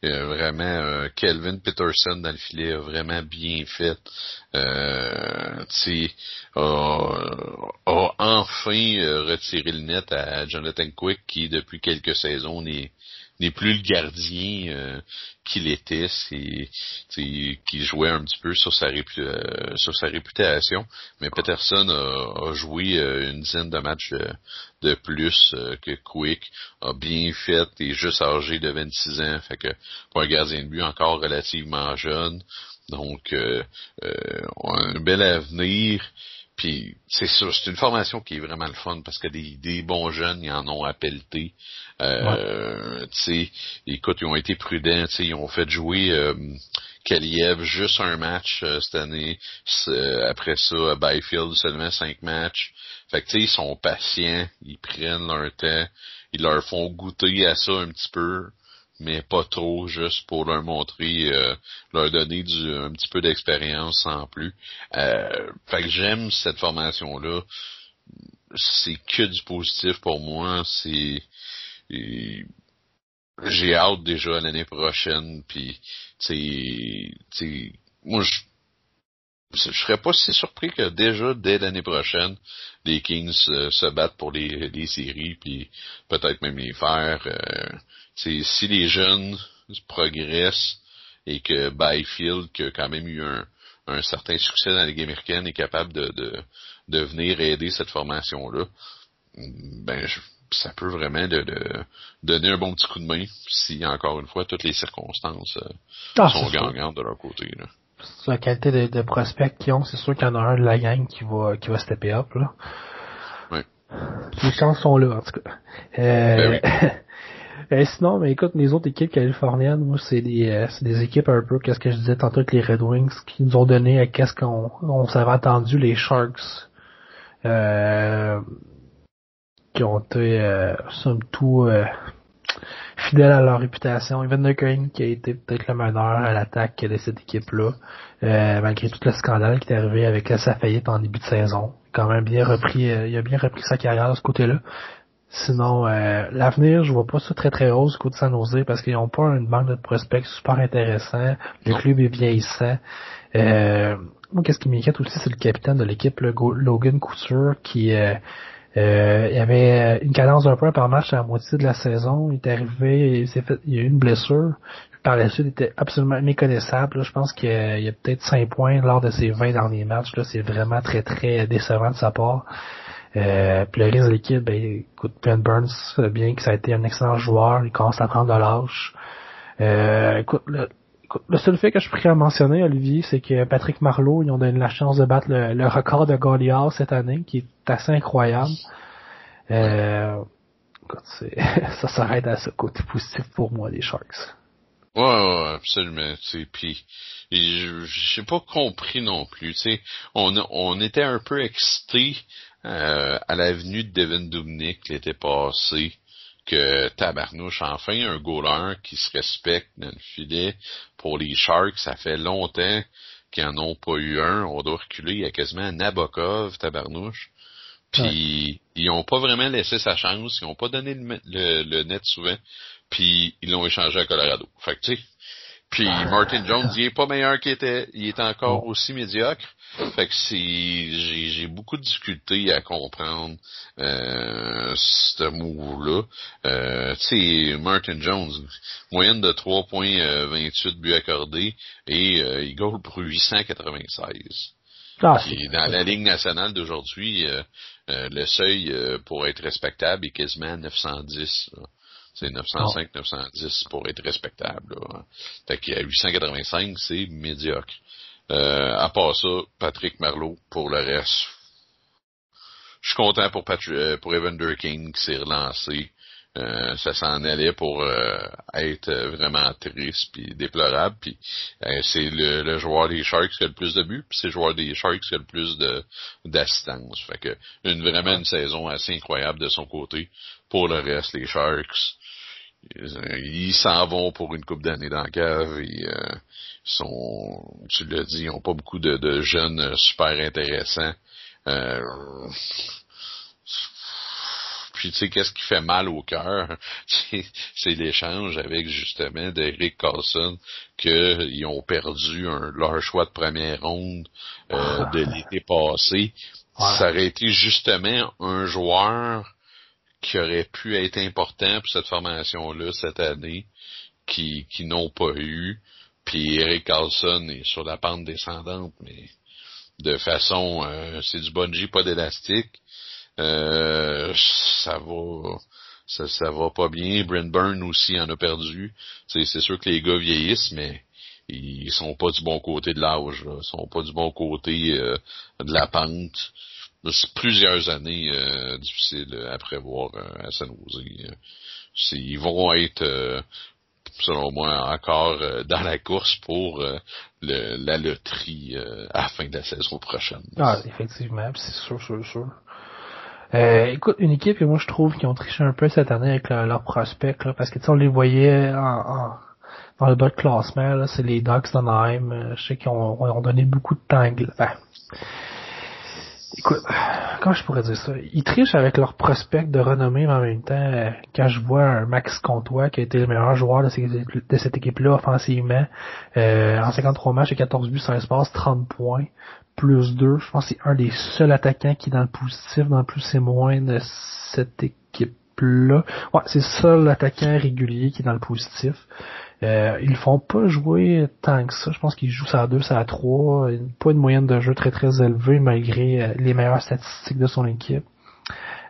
euh, vraiment euh, Kelvin Peterson dans le filet a vraiment bien fait. Euh, a, a enfin retiré le net à Jonathan Quick qui depuis quelques saisons n'est n'est plus le gardien euh, qu'il était, c'est qui jouait un petit peu sur sa, euh, sur sa réputation. Mais Peterson a, joué euh, une dizaine de matchs de, plus que Quick, a bien fait et juste âgé de 26 ans, fait que pour un gardien de but encore relativement jeune. Donc un bel avenir. Puis c'est ça, c'est une formation qui est vraiment le fun parce que des, des bons jeunes, ils en ont appelé. Euh, sais, écoute, ils ont été prudents, ils ont fait jouer euh, Kaliev juste un match euh, cette année. Après ça, à Byfield, seulement cinq matchs. Fait que tu sais, ils sont patients, ils prennent leur temps, ils leur font goûter à ça un petit peu mais pas trop, juste pour leur montrer, euh, leur donner du, un petit peu d'expérience sans plus. Euh, fait que j'aime cette formation-là. C'est que du positif pour moi. C'est j'ai hâte déjà l'année prochaine. Puis, tu moi je je serais pas si surpris que déjà dès l'année prochaine, les Kings euh, se battent pour les, les séries, puis peut-être même les faire. Euh, si les jeunes progressent et que Byfield, qui a quand même eu un, un certain succès dans la Ligue américaine, est capable de, de, de venir aider cette formation-là, ben ça peut vraiment de, de, donner un bon petit coup de main si, encore une fois, toutes les circonstances euh, ah, sont gagnantes de leur côté. Là. La qualité de, de prospects qu'ils ont, c'est sûr qu'il y en a un de la gang qui va qui va stepper up. Là. Oui. Les chances sont là, en tout cas. Euh, ben Euh, sinon, mais écoute, les autres équipes californiennes, moi, c'est des, euh, des équipes un peu, qu'est-ce que je disais tantôt avec les Red Wings, qui nous ont donné à qu'est-ce qu'on on s'avait attendu, les Sharks, euh, qui ont été, euh, somme tout, euh, fidèles à leur réputation. Evander Kane, qui a été peut-être le meneur à l'attaque de cette équipe-là, malgré tout le scandale qui est arrivé avec sa faillite en début de saison. Quand même bien repris, il a bien repris sa carrière de ce côté-là. Sinon, euh, l'avenir, je vois pas ça très très rose côté San Jose parce qu'ils ont pas une banque de prospects super intéressant. Le club est vieillissant. Euh, moi, qu'est-ce qui m'inquiète aussi, c'est le capitaine de l'équipe, Logan Couture, qui euh, euh, il avait une cadence d'un point par match à la moitié de la saison. Il est arrivé, il s'est fait, il a eu une blessure. Par la suite, il était absolument méconnaissable. je pense qu'il y a, peut-être 5 points lors de ses 20 derniers matchs. Là, c'est vraiment très très décevant de sa part. Euh, puis le reste de l'équipe, ben, écoute, Ben Burns, bien que ça a été un excellent joueur, il commence à prendre de l'âge. Euh, écoute, le, le seul fait que je pourrais mentionner, Olivier, c'est que Patrick Marleau, ils ont donné la chance de battre le, record de Goliath cette année, qui est assez incroyable. Euh, écoute, ça s'arrête à ce côté positif pour moi, les Sharks. Ouais, ouais, absolument. Puis, j'ai pas compris non plus. on, on était un peu excités euh, à l'avenue de Devin Dubnik l'été passé que tabarnouche, enfin un goaler qui se respecte dans le filet. Pour les Sharks, ça fait longtemps qu'ils n'en ont pas eu un. On doit reculer. Il y a quasiment Nabokov, tabarnouche. Puis ils ont pas vraiment laissé sa chance. Ils ont pas donné le, net souvent. Puis ils l'ont échangé à Colorado. Fait que tu sais, puis Martin Jones, il est pas meilleur qu'il était, il est encore aussi médiocre. Fait que c'est, j'ai, beaucoup de difficultés à comprendre euh, ce move-là. Euh, tu sais, Martin Jones, moyenne de 3.28 euh, buts accordés et euh, il goal pour 896. Ah, dans la Ligue nationale d'aujourd'hui, euh, le seuil pour être respectable est quasiment 910. C'est 905, 910 pour être respectable. Là. Fait qu'à 885, c'est médiocre. Euh, à part ça, Patrick Marleau, pour le reste, je suis content pour, euh, pour Evander King qui s'est relancé. Euh, ça s'en allait pour euh, être vraiment triste puis déplorable. Puis c'est le, joueur des Sharks qui a le plus de buts, puis c'est le joueur des Sharks qui a le plus de d'assistance. Fait que une vraiment une saison assez incroyable de son côté. Pour le reste, les Sharks, ils s'en vont pour une coupe d'années dans la cave et euh, sont, tu l'as dit, ils n'ont pas beaucoup de, jeunes super intéressants. Euh, Puis tu sais, qu'est-ce qui fait mal au cœur? C'est l'échange avec justement d'Eric Carlson qu'ils ont perdu un, leur choix de première ronde euh, de l'été passé. Ça aurait été justement un joueur qui aurait pu être important pour cette formation-là cette année, qui, qui n'ont pas eu. Puis Eric Carlson est sur la pente descendante, mais de façon, euh, c'est du bungee, pas d'élastique. Euh, ça va, ça, ça va pas bien. Brent Byrne aussi en a perdu. C'est sûr que les gars vieillissent, mais ils sont pas du bon côté de l'âge. Ils sont pas du bon côté euh, de la pente. Plusieurs années euh, difficiles à prévoir à San Jose. Ils vont être selon moi, encore euh, dans la course pour euh, le, la loterie euh, à la fin de la saison prochaine. Ah, effectivement, c'est sûr, sûr, sûr. écoute, une équipe que moi je trouve qui ont triché un peu cette année avec leurs prospects, parce que on les voyait en, dans le bas de classement, c'est les Ducks d'Anaheim. je sais qu'ils ont, ont, donné beaucoup de temps. Ben, Écoute, comment je pourrais dire ça? Ils trichent avec leurs prospects de renommée, mais en même temps, quand je vois un Max Comtois qui a été le meilleur joueur de, cette équipe-là offensivement, euh, en 53 matchs et 14 buts, 16 passes, 30 points, plus 2, je pense que c'est un des seuls attaquants qui est dans le positif, dans le plus et moins de cette équipe-là. Ouais, c'est le seul attaquant régulier qui est dans le positif. Euh, ils font pas jouer tant que ça. Je pense qu'ils jouent ça à 2, ça à 3. Pas une moyenne de jeu très très élevée malgré euh, les meilleures statistiques de son équipe.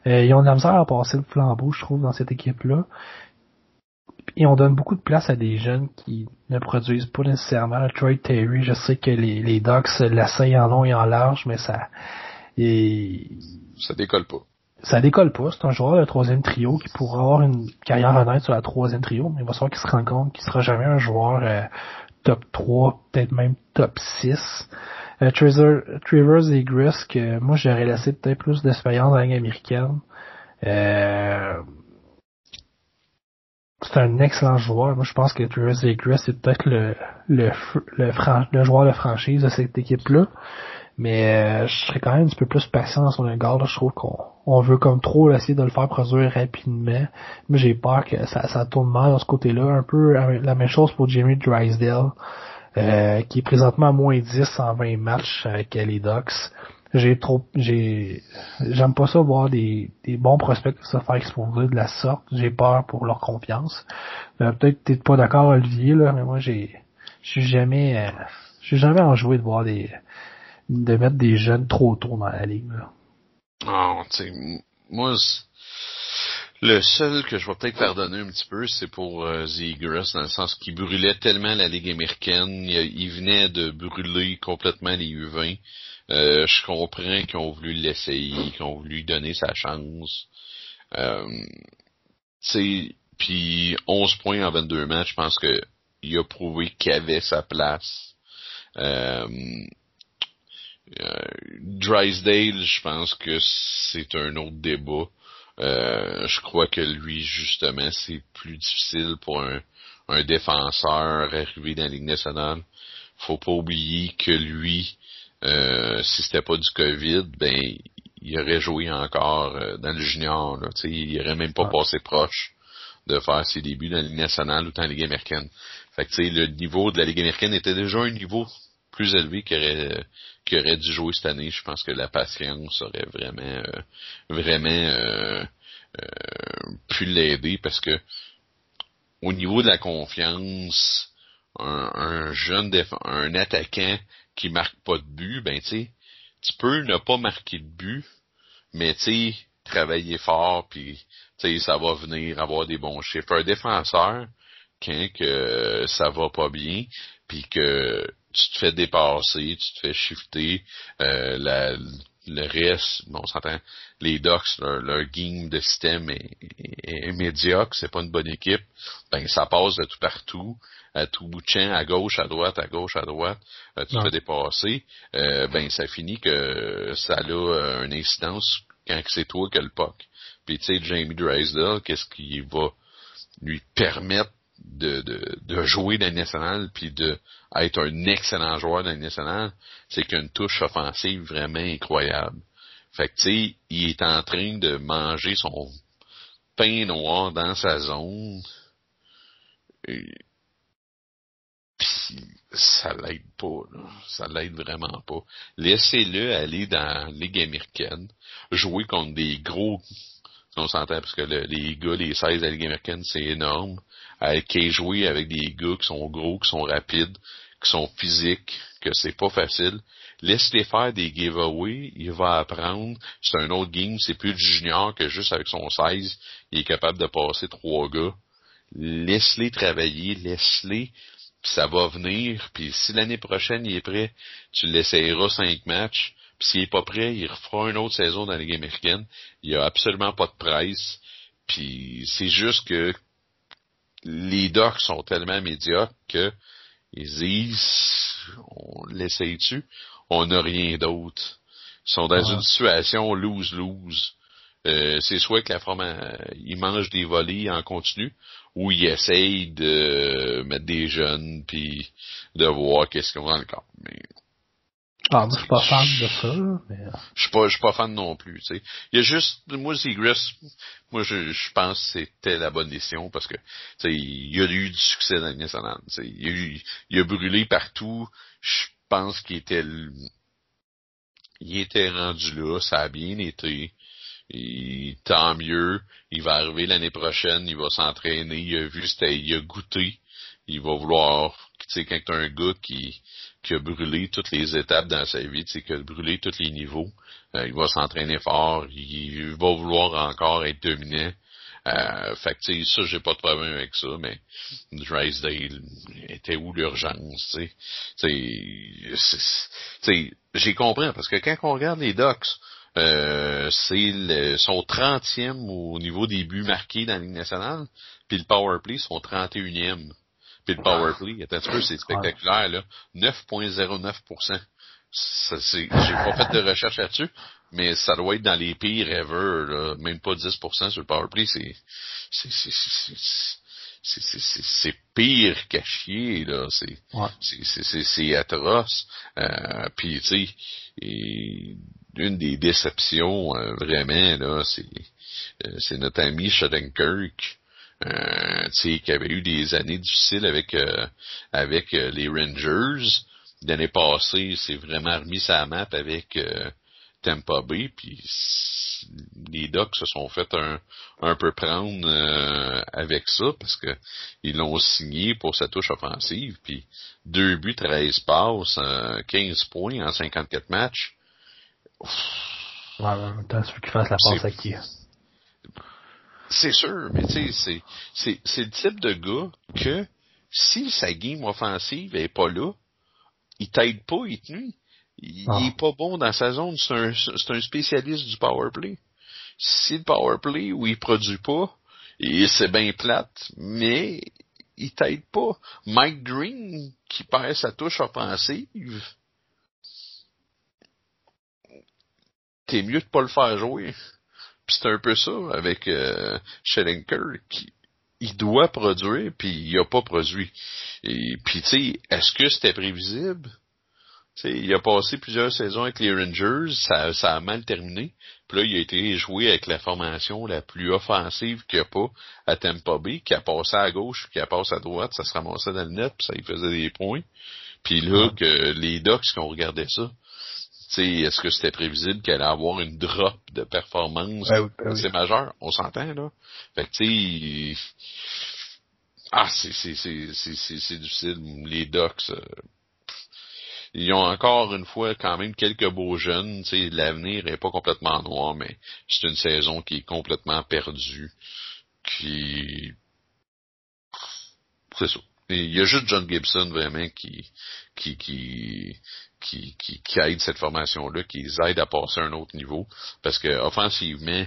Euh, ils ont de la misère à passer le flambeau, je trouve, dans cette équipe-là. Et on donne beaucoup de place à des jeunes qui ne produisent pas nécessairement. Troy Terry, je sais que les, les Ducks en long et en large, mais ça... Et... Ça décolle pas ça décolle pas. C'est un joueur de troisième trio qui pourra avoir une carrière honnête sur la troisième trio, mais il va falloir qu'il se rende compte qu'il sera jamais un joueur euh, top 3, peut-être même top 6. Euh, Trevor Zegris, que moi j'aurais laissé peut-être plus d'expérience dans la ligne américaine. Euh, c'est un excellent joueur. Moi, je pense que Trevor Zegris c'est peut-être le, le, le, le, joueur de franchise de cette équipe-là. Mais euh, je serais quand même un petit peu plus patient dans son égard. Je trouve qu'on on veut comme trop essayer de le faire produire rapidement. Mais j'ai peur que ça, ça tourne mal de ce côté-là. Un peu la même chose pour Jimmy Drysdale, euh, qui est présentement à moins 10 en 20 matchs avec les Ducks. J'ai trop j'ai j'aime pas ça voir des, des bons prospects se faire exposer de la sorte. J'ai peur pour leur confiance. Euh, peut-être t'es pas d'accord Olivier là, mais moi j'ai je suis jamais euh, je suis jamais enjoué de voir des de mettre des jeunes trop tôt dans la ligue. Là. Oh, tu moi, le seul que je vais peut-être pardonner un petit peu, c'est pour euh, dans le sens qu'il brûlait tellement la Ligue américaine. Il, venait de brûler complètement les U20. Euh, je comprends qu'ils ont voulu l'essayer, qu'ils ont voulu lui donner sa chance. Euh, puis 11 points en 22 matchs, je pense que il a prouvé qu'il avait sa place. Euh, Drysdale, je pense que c'est un autre débat. Euh, je crois que lui, justement, c'est plus difficile pour un, un défenseur arrivé dans la Ligue nationale. Faut pas oublier que lui, euh, si c'était pas du COVID, ben il aurait joué encore euh, dans le junior. Là, il aurait même pas passé proche de faire ses débuts dans la Ligue nationale ou dans la Ligue américaine. Fait que le niveau de la Ligue américaine était déjà un niveau plus élevé qu'il aurait, aurait dû jouer cette année. Je pense que la patience aurait vraiment, euh, vraiment euh, euh, pu l'aider parce que au niveau de la confiance, un, jeune un attaquant qui marque pas de but, ben tu tu peux ne pas marquer de but, mais tu travailler fort puis tu ça va venir avoir des bons chiffres. Un défenseur, quand que ça va pas bien, puis que tu te fais dépasser, tu te fais shifter, euh, la, le reste, bon, on s'entend, les Ducks, leur, game de système est, est, médiocre, c'est pas une bonne équipe, ben ça passe de tout partout, à tout bout de champ, à gauche, à droite, à gauche, à droite, euh, tu te fais dépasser, euh, ben ça finit que ça a euh, une incidence quand c'est toi qui as le puck. Puis tu sais, Jamie Drysdale, qu'est-ce qui va lui permettre de, de, de jouer dans le national puis de être un excellent joueur dans le national, c'est qu'il a une touche offensive vraiment incroyable. Fait que tu sais, il est en train de manger son pain noir dans sa zone. Puis ça l'aide pas, là. ça l'aide vraiment pas. Laissez-le aller dans la Ligue américaine, jouer contre des gros, on s'entend parce que les gars, les 16 de la Ligue américaine, c'est énorme. Qui jouer avec des gars qui sont gros, qui sont rapides, qui sont physiques, que c'est pas facile. Laisse-les faire des giveaways, il va apprendre. C'est un autre game, c'est plus du junior que juste avec son 16, il est capable de passer trois gars. Laisse-les travailler, laisse-les puis ça va venir, puis si l'année prochaine il est prêt, tu l'essayeras cinq matchs, puis s'il est pas prêt, il refera une autre saison dans la Ligue américaine. Il y a absolument pas de presse, puis c'est juste que les docs sont tellement médiocres que ils disent, on l'essaye-tu? On n'a rien d'autre. Ils sont dans une situation lose-lose. Euh, c'est soit que la forme, euh, ils mangent des volets en continu, ou ils essayent de mettre des jeunes, puis de voir qu'est-ce qu'on a dans le corps. Mais, je suis pas fan de ça, mais... Euh. Je suis pas, je suis pas fan non plus, tu sais. Il y a juste, moi, Seagrass, moi, je, je pense que c'était la bonne décision parce que, tu sais, il y a eu du succès dans le national, tu sais. Il a eu, il a brûlé partout. Je pense qu'il était, il était rendu là, ça a bien été. Et tant mieux. Il va arriver l'année prochaine, il va s'entraîner, il a vu, il a goûté. Il va vouloir, tu sais, quand t'as un gars qui, qui a brûlé toutes les étapes dans sa vie, qui a brûlé tous les niveaux, euh, il va s'entraîner fort, il va vouloir encore être dominant. Euh, fait que, ça, j'ai pas de problème avec ça, mais Drysdale, était où l'urgence, j'ai compris, parce que quand on regarde les docs, euh, c'est son 30e au niveau des buts marqués dans la Ligue nationale, puis le power play son 31e. Puis le power play, un peu, c'est spectaculaire, là. 9.09%. J'ai pas fait de recherche là-dessus, mais ça doit être dans les pires ever, là. Même pas 10% sur le power play, c'est, c'est, c'est pire qu'à chier, là. C'est ouais. c'est atroce. Euh, Puis, tu sais, une des déceptions, euh, vraiment, là, c'est euh, c'est notre ami Shattenkirk. Euh, qui avait eu des années difficiles avec euh, avec les Rangers. L'année passée, c'est vraiment remis sa map avec Tampa Bay, puis les Ducks se sont fait un, un peu prendre euh, avec ça parce que ils l'ont signé pour sa touche offensive, puis deux buts, 13 passes, 15 points en 54 matchs. Ouais, en même temps, qu'il fasse la passe à qui? C'est sûr, mais tu sais, c'est, c'est, le type de gars que si sa game offensive est pas là, il t'aide pas, il te nuit. Il, ah. est pas bon dans sa zone, c'est un, c'est un spécialiste du power play. Si le power play où il produit pas, c'est bien plate, mais il t'aide pas. Mike Green, qui perd sa touche offensive, t'es mieux de pas le faire jouer. Puis c'est un peu ça avec euh, Schellenker, qui il doit produire, puis il a pas produit. Et puis tu sais, est-ce que c'était prévisible? il a passé plusieurs saisons avec les Rangers, ça, ça a mal terminé. Puis là, il a été joué avec la formation la plus offensive qu'il n'y a pas à Tampa Bay, qui a passé à gauche, qui a passé à droite, ça se ramassait dans le net, puis ça y faisait des points. Puis là, que les Ducks qui ont regardé ça, est-ce que c'était prévisible qu'elle allait avoir une drop de performance? Ben ben C'est majeur, on s'entend là. Fait que tu sais, ah c'est c'est c'est c'est difficile. Les Ducks, euh, ils ont encore une fois quand même quelques beaux jeunes. L'avenir est pas complètement noir, mais c'est une saison qui est complètement perdue. Qui c'est ça. Il y a juste John Gibson vraiment qui qui qui qui, qui, qui aide cette formation-là, qui les aide à passer à un autre niveau. Parce que offensivement,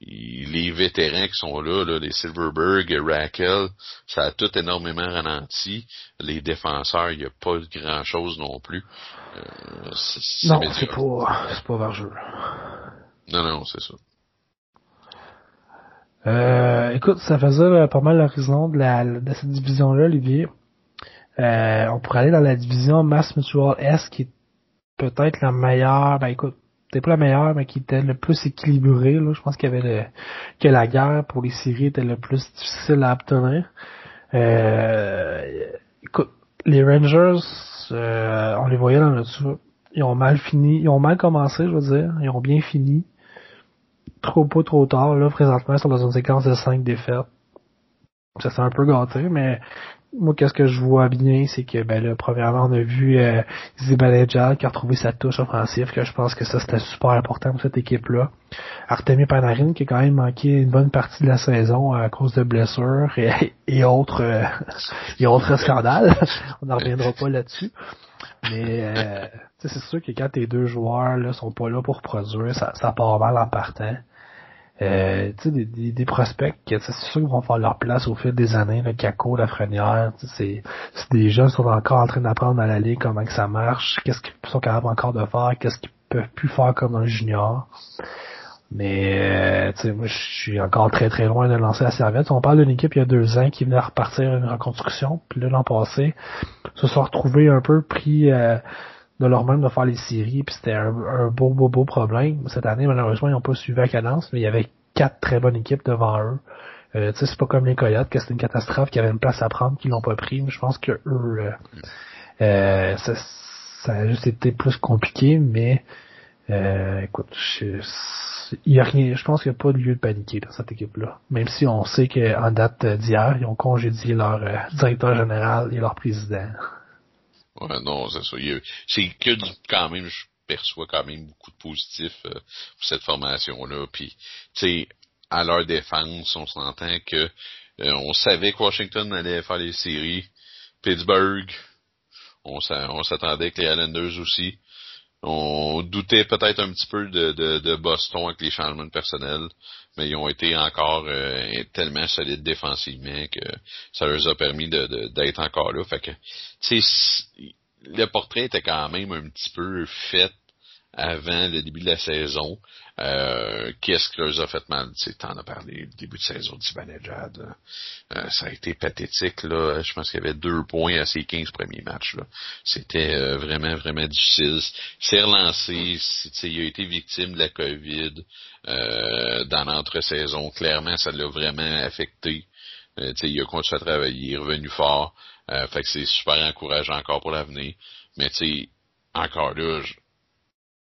les vétérans qui sont là, là les Silverberg, Raquel, ça a tout énormément ralenti. Les défenseurs, il n'y a pas grand chose non plus. Euh, non, c'est pas, c'est pas vargeux. Non, non, c'est ça. Euh, écoute, ça faisait pas mal l'horizon de, la, de cette division-là, Olivier. Euh, on pourrait aller dans la division Mass Mutual S qui est peut-être la meilleure. Ben écoute, c'était pas la meilleure, mais qui était le plus équilibrée. Là. Je pense qu'il y avait le, que la guerre pour les séries était le plus difficile à obtenir. Euh, écoute, les Rangers, euh, on les voyait dans le Ils ont mal fini, ils ont mal commencé, je veux dire. Ils ont bien fini. Trop pas trop tard, là, présentement, ils sont dans une séquence de 5 défaites. Ça s'est un peu gâté, mais moi, qu'est-ce que je vois bien, c'est que, ben là, premièrement, on a vu euh, qui a retrouvé sa touche offensive, que je pense que ça, c'était super important pour cette équipe-là. Artemi Panarin, qui a quand même manqué une bonne partie de la saison à cause de blessures et, et autres euh, et autres scandales. on n'en reviendra pas là-dessus. Mais euh, c'est sûr que quand tes deux joueurs là sont pas là pour produire, ça, ça part mal en partant. Euh, des, des, des, prospects, c'est sûr qu'ils vont faire leur place au fil des années, le Caco, la Frenière, c'est des qui sont encore en train d'apprendre à la comment que ça marche, qu'est-ce qu'ils sont capables encore de faire, qu'est-ce qu'ils peuvent plus faire comme un junior. Mais euh, tu sais, moi je suis encore très très loin de lancer la serviette. On parle d'une équipe il y a deux ans qui venait repartir une reconstruction, puis l'an passé, se sont retrouvés un peu pris euh, de leur même de faire les séries, puis c'était un, beau, beau, beau problème. Cette année, malheureusement, ils n'ont pas suivi la cadence, mais il y avait quatre très bonnes équipes devant eux. Euh, c'est pas comme les Coyotes, que c'était une catastrophe, qu'il y avait une place à prendre, qu'ils l'ont pas pris. Mais je pense que eux, euh, euh, ça, ça, a juste été plus compliqué, mais euh, écoute, je, il y a rien, je pense qu'il n'y a pas de lieu de paniquer dans cette équipe-là. Même si on sait qu'en date d'hier, ils ont congédié leur directeur général et leur président. Ouais, non, c'est ça. C'est que quand même, je perçois quand même beaucoup de positifs euh, pour cette formation-là. Puis, tu sais, à leur défense, on s'entend que euh, on savait que Washington allait faire les séries. Pittsburgh, on s'attendait que les Islanders aussi. On doutait peut-être un petit peu de, de, de, Boston avec les changements de personnel, mais ils ont été encore euh, tellement solides défensivement que ça leur a permis d'être encore là. Fait que, le portrait était quand même un petit peu fait avant le début de la saison. Euh, Qu'est-ce qui leur a fait mal? Tu en as parlé, le début de saison d'Ibanejad. Euh, ça a été pathétique. là. Je pense qu'il y avait deux points à ses 15 premiers matchs. C'était euh, vraiment, vraiment difficile. Il s'est relancé. Il a été victime de la COVID euh, dans l'entre-saison. Clairement, ça l'a vraiment affecté. Euh, il a continué à travailler, il est revenu fort. fait que c'est super encourageant encore pour l'avenir. Mais tu sais, encore là, je,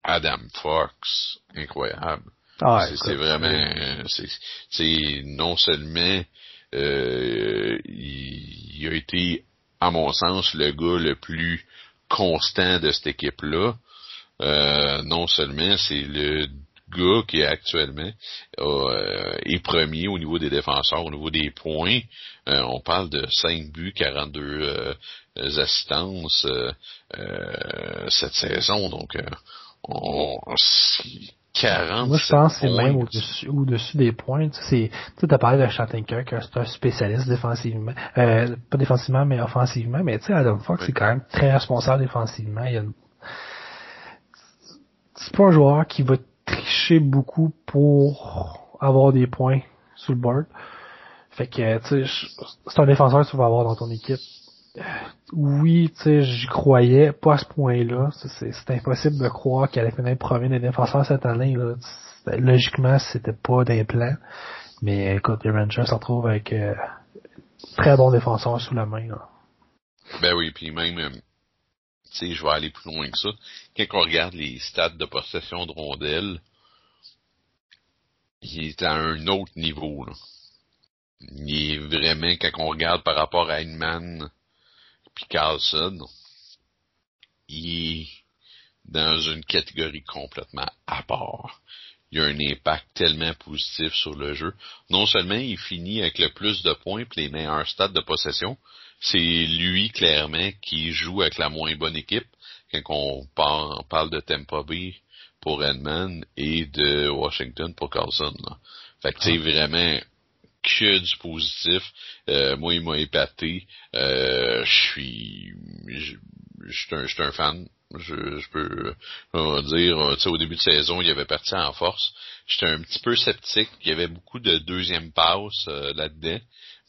Adam Fox, incroyable. Ah, c'est vraiment, c'est non seulement euh, il, a été, à mon sens, le gars le plus constant de cette équipe-là. Euh, non seulement c'est le gars qui est actuellement euh, est premier au niveau des défenseurs, au niveau des points. Euh, on parle de 5 buts, 42 euh, assistances cette saison. Donc Oh, 40. Moi, je pense que c'est même au-dessus, au-dessus des points. Tu as parlé de Chattinker, que c'est un spécialiste défensivement. Euh, pas défensivement, mais offensivement. Mais tu sais, Adam Fox, c'est quand même très responsable défensivement. Il y a C'est pas un joueur qui va tricher beaucoup pour avoir des points sur le board. Fait que, tu sais, c'est un défenseur que tu vas avoir dans ton équipe oui, tu sais, j'y croyais, pas à ce point-là. C'est impossible de croire qu'elle allait finir premier des défenseurs cette année. Là. Logiquement, c'était pas d'un plan. Mais écoute, les Rangers se retrouvent avec euh, très bons défenseurs sous la main. Ben oui, puis même, euh, tu sais, je vais aller plus loin que ça. Quand on regarde les stats de possession de rondelles, il est à un autre niveau. Il est vraiment, quand on regarde par rapport à Edman, puis Carlson, il est dans une catégorie complètement à part. Il a un impact tellement positif sur le jeu. Non seulement il finit avec le plus de points et les meilleurs stats de possession, c'est lui clairement qui joue avec la moins bonne équipe quand on parle de Tampa Bay pour Edmond et de Washington pour Carlson. Fait que c'est ah. vraiment que du positif. Euh, moi, il m'a épaté. Euh, je suis, je suis un, un, fan. Je, je peux dire, tu sais, au début de saison, il avait parti en force. J'étais un petit peu sceptique. Il y avait beaucoup de deuxième passe là-dedans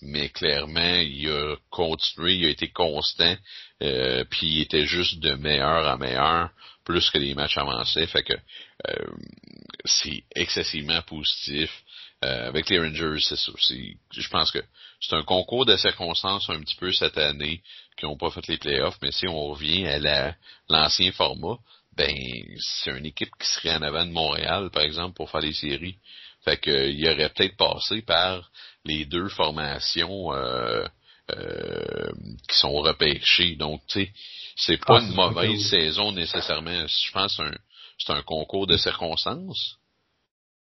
mais clairement, il a continué, il a été constant, euh, puis il était juste de meilleur à meilleur, plus que les matchs avançaient, fait que euh, c'est excessivement positif. Euh, avec les Rangers, c'est ça. Je pense que c'est un concours de circonstances un petit peu cette année qui n'ont pas fait les playoffs, mais si on revient à l'ancien format, ben c'est une équipe qui serait en avant de Montréal, par exemple, pour faire les séries. Fait que il aurait peut-être passé par les deux formations euh, euh, qui sont repêchées. Donc, tu sais, c'est pas ah, une mauvaise saison nécessairement. Je pense que c'est un, concours de circonstances,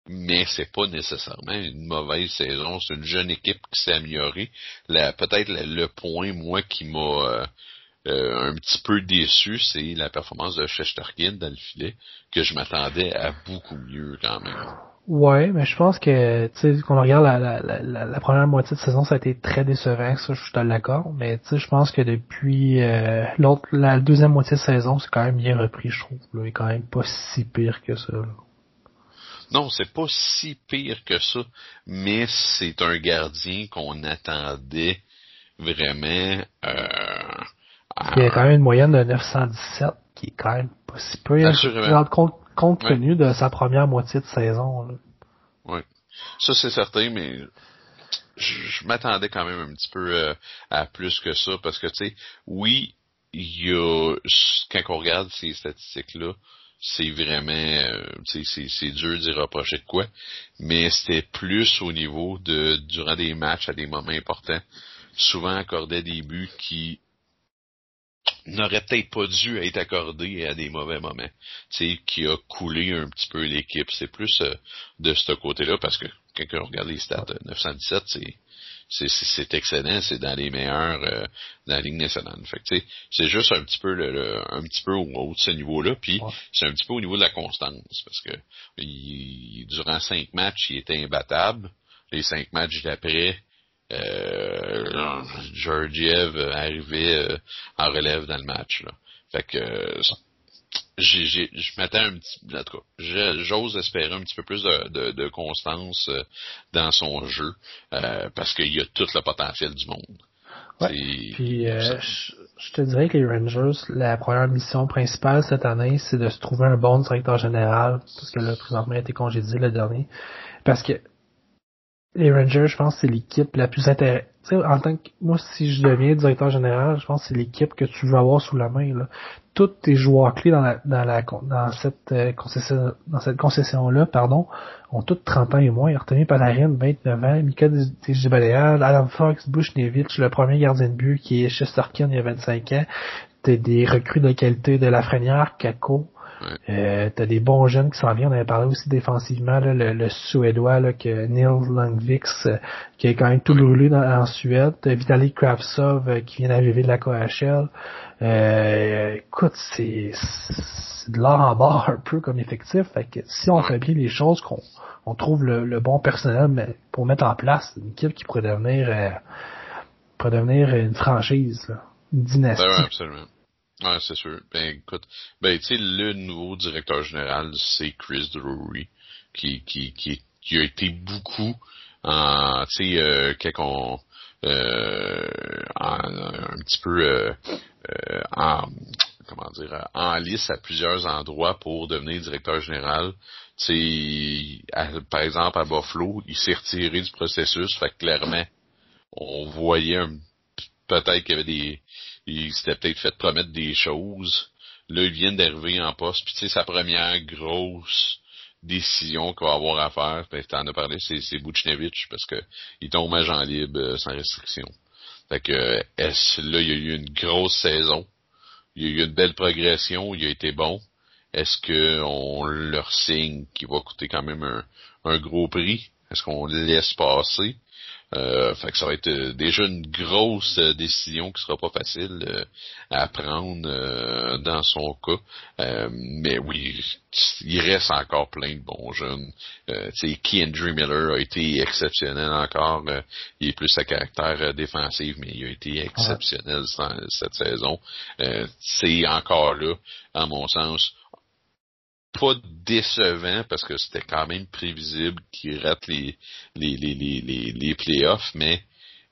mais c'est pas nécessairement une mauvaise saison. C'est une jeune équipe qui s'est améliorée. Peut-être le, point, moi, qui m'a euh, un petit peu déçu, c'est la performance de Shesterkin dans le filet, que je m'attendais à beaucoup mieux quand même. Ouais, mais je pense que, tu sais, qu'on regarde la, la, la, la, première moitié de saison, ça a été très décevant, ça, je suis d'accord. Mais, tu sais, je pense que depuis euh, l'autre, la deuxième moitié de saison, c'est quand même bien repris, je trouve. Là. Il est quand même pas si pire que ça. Non, c'est pas si pire que ça, mais c'est un gardien qu'on attendait vraiment. Euh, Il y a quand même une moyenne de 917 qui est quand même pas si pire. Compte, compte tenu de sa première moitié de saison. Oui. Ça, c'est certain, mais je, m'attendais quand même un petit peu euh, à plus que ça, parce que, tu sais, oui, il y a, quand on regarde ces statistiques-là, c'est vraiment, euh, c'est dur d'y reprocher de quoi, mais c'était plus au niveau de, durant des matchs, à des moments importants, souvent accordait des buts qui n'aurait peut-être pas dû être accordé à des mauvais moments, tu qui a coulé un petit peu l'équipe. C'est plus euh, de ce côté-là, parce que on regarde les stats, 917, c'est c'est excellent, c'est dans les meilleurs euh, dans la Ligue nationale. Fait c'est juste un petit peu le, un petit peu au haut de ce niveau-là, puis c'est un petit peu au niveau de la constance, parce que il, durant cinq matchs, il était imbattable. Les cinq matchs d'après, euh, Georgiev arrivait euh, en relève dans le match. Là. Fait que je m'attends un petit en tout cas, j'ose espérer un petit peu plus de, de, constance euh, dans son jeu euh, parce qu'il y a tout le potentiel du monde. Ouais. Puis euh, je, te dirais que les Rangers, la première mission principale cette année, c'est de se trouver un bon directeur général, parce que là, présentement, il a été congédié le dernier. Parce que les Rangers, je pense c'est l'équipe la plus intéressante. En tant que moi, si je deviens directeur général, je pense que c'est l'équipe que tu veux avoir sous la main. Là. Tous tes joueurs clés dans la dans la dans cette euh, concession dans cette concession là, pardon, ont tous 30 ans et moins. Artemi Panarin, 29 ans, Mika Zibanejad, Adam Fox, Nevich, le premier gardien de but qui est Chesterkin il y a 25 ans. T'as des recrues de qualité de Lafrenière, Kako, euh, t'as des bons jeunes qui s'en viennent. On avait parlé aussi défensivement, le, le, Suédois, là, que Neil Langvix, euh, qui est quand même tout roulé en Suède. T'as Vitaly Kravtsov, euh, qui vient d'arriver de la KHL. écoute, c'est, de l'or en barre un peu comme effectif. Fait que si on fait bien les choses, qu'on on trouve le, bon personnel pour mettre en place une équipe qui pourrait devenir, pourrait devenir une franchise, une dynastie. Ben absolument. Ouais, c'est sûr. Ben écoute, ben tu sais, le nouveau directeur général, c'est Chris Drury, qui, qui, qui, qui a été beaucoup en, tu sais, euh, euh, un petit peu euh, euh, en comment dire en lice à plusieurs endroits pour devenir directeur général. Tu sais, par exemple à Buffalo, il s'est retiré du processus, fait que clairement, on voyait peut-être qu'il y avait des il s'était peut-être fait promettre des choses. Là, il vient d'arriver en poste, puis tu sais, sa première grosse décision qu'il va avoir à faire, ben, en as parlé, c'est, c'est parce que il tombe agent libre euh, sans restriction. Fait que est là, il y a eu une grosse saison. Il y a eu une belle progression, il a été bon. Est-ce qu'on leur signe qu'il va coûter quand même un, un gros prix? Est-ce qu'on le laisse passer? Euh, fait que ça va être euh, déjà une grosse euh, décision qui sera pas facile à prendre dans son cas. mais oui, il reste encore plein de bons jeunes. Euh, Kendry Miller a été exceptionnel encore. il est plus à caractère défensif, mais il a été exceptionnel cette saison. c'est encore là, à mon sens, pas décevant parce que c'était quand même prévisible qu'il rate les, les, les, les, les playoffs, mais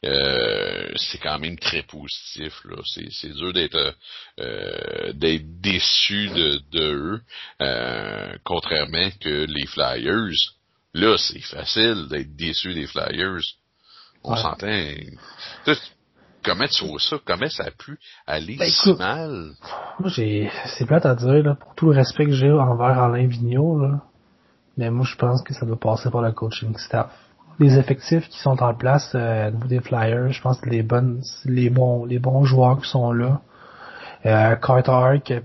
euh, c'est quand même très positif. Là. C'est, c'est dur d'être euh, d'être déçu de, de eux, euh, contrairement que les Flyers. Là, c'est facile d'être déçu des Flyers. On s'entend comment tu vois ça? Comment ça a pu aller ben, si mal? Moi, j'ai, c'est plate à dire, là, pour tout le respect que j'ai envers Alain Vigneault, là. Mais moi, je pense que ça doit passer par le coaching staff. Les effectifs qui sont en place euh, au niveau des Flyers, je pense que les bonnes, les bons, les bons joueurs qui sont là. Euh, Carter qui a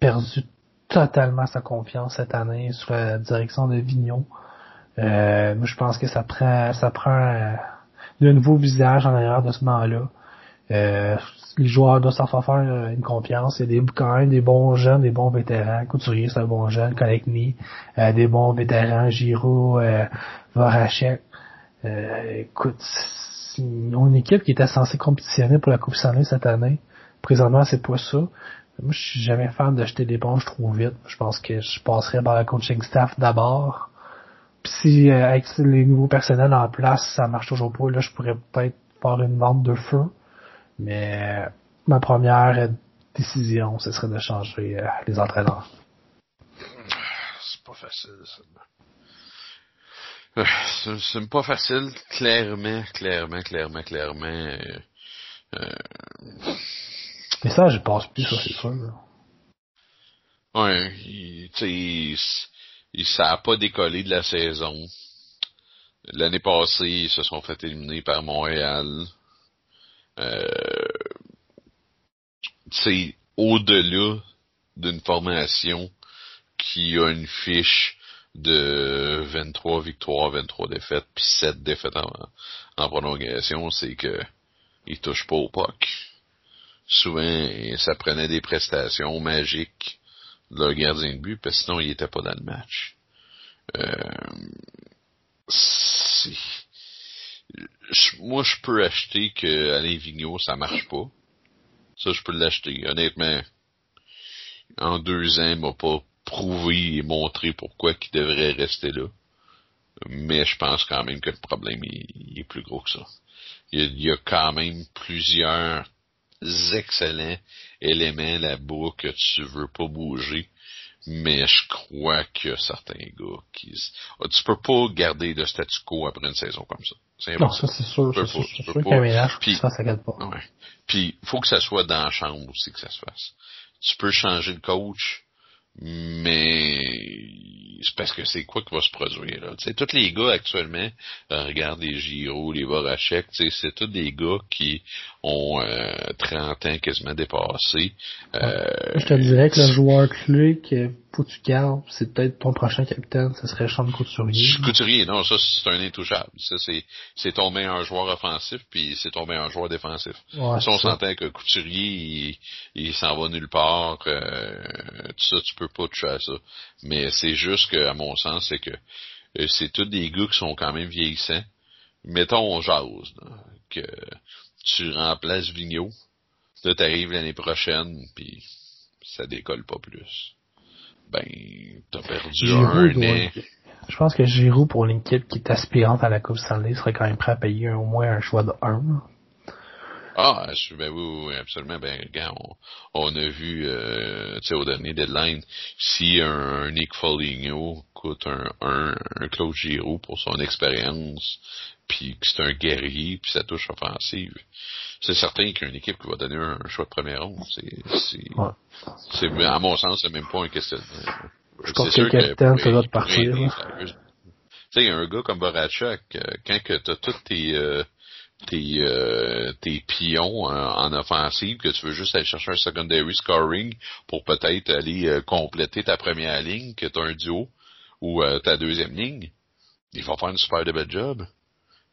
perdu totalement sa confiance cette année sur la direction de Vigneault. Euh, moi, je pense que ça prend, ça prend euh, de nouveaux visages en arrière de ce moment-là. Euh, les joueurs doivent s'en faire euh, une confiance. Il y a des, quand même des bons jeunes, des bons vétérans. Couturier, c'est un bon jeune. Konechny, euh, des bons vétérans. Giro, euh, Voracek. Euh, écoute, une équipe qui était censée compétitionner pour la Coupe Stanley cette année. Présentement, c'est pas ça. Moi, je suis jamais fan de jeter l'éponge trop vite. Je pense que je passerai par la coaching staff d'abord. Puis si avec les nouveaux personnels en place, ça marche toujours pas, là, je pourrais peut-être faire une vente de feu. Mais ma première décision, ce serait de changer euh, les entraîneurs. C'est pas facile, ça. Euh, c'est pas facile, clairement, clairement, clairement, clairement. Euh. Mais ça, je pense plus, ça, c'est sûr. Ouais, tu sais, ça a pas décollé de la saison. L'année passée, ils se sont fait éliminer par Montréal c'est au-delà d'une formation qui a une fiche de 23 victoires, 23 défaites, puis 7 défaites en, prolongation, c'est que il touche pas au POC. Souvent, ça prenait des prestations magiques de leur gardien de but, parce que sinon, il était pas dans le match. Euh, moi, je peux acheter que Alain Vigneault, ça marche pas. Ça, je peux l'acheter. Honnêtement, en deux ans, il m'a pas prouvé et montré pourquoi il devrait rester là. Mais je pense quand même que le problème est, plus gros que ça. Il y, a, quand même plusieurs excellents éléments là-bas que tu veux pas bouger mais je crois qu'il y a certains gars qui... Ah, tu peux pas garder le statu quo après une saison comme ça. C'est non, ça c'est sûr. C'est sûr, sûr qu'un ménage, Puis, ça, ça pas. Ouais. Puis, faut que ça soit dans la chambre aussi que ça se fasse. Tu peux changer le coach, mais c'est parce que c'est quoi qui va se produire là. Tu sais, tous les gars actuellement, euh, regarde les Giro, les Voracek, tu sais, c'est tous des gars qui ont euh, 30 ans quasiment dépassés. Euh, Je te dirais que le joueur clé que faut que tu gardes, c'est peut-être ton prochain capitaine, ce serait Sean Couturier. Couturier, non, ça c'est un intouchable. Ça c'est c'est ton meilleur joueur offensif puis c'est ton meilleur joueur défensif. Ouais, si on s'entend que Couturier il, s'en va nulle part, euh, tout ça tu peux pas toucher à ça. Mais c'est juste que à mon sens c'est que euh, c'est tous des gars qui sont quand même vieillissants. Mettons on jase que tu remplaces Vigneault, là t'arrives l'année prochaine puis ça décolle pas plus ben, t'as perdu un an. Je pense que Giroud, pour une équipe qui est aspirante à la Coupe Stanley, serait quand même prêt à payer au moins un choix de 1. Ah, ben oui, oui, absolument. Ben, regarde, on, a vu, euh, tu sais, au dernier deadline, si un, Nick Foligno coûte un, un, un Claude Giroux pour son expérience, puis que c'est un guerrier, puis sa touche offensive, c'est certain qu'il y a une équipe qui va donner un, choix de première ronde. C'est, c'est, à mon sens, c'est même pas un questionnement. Je pense que le capitaine, ça doit partir. Tu sais, un gars comme Borachak, euh, quand que t'as tous tes, euh, tes, euh, tes pions en, offensive, que tu veux juste aller chercher un secondary scoring pour peut-être aller compléter ta première ligne, que tu as un duo, ou ta deuxième ligne, il va faire une super de belle job.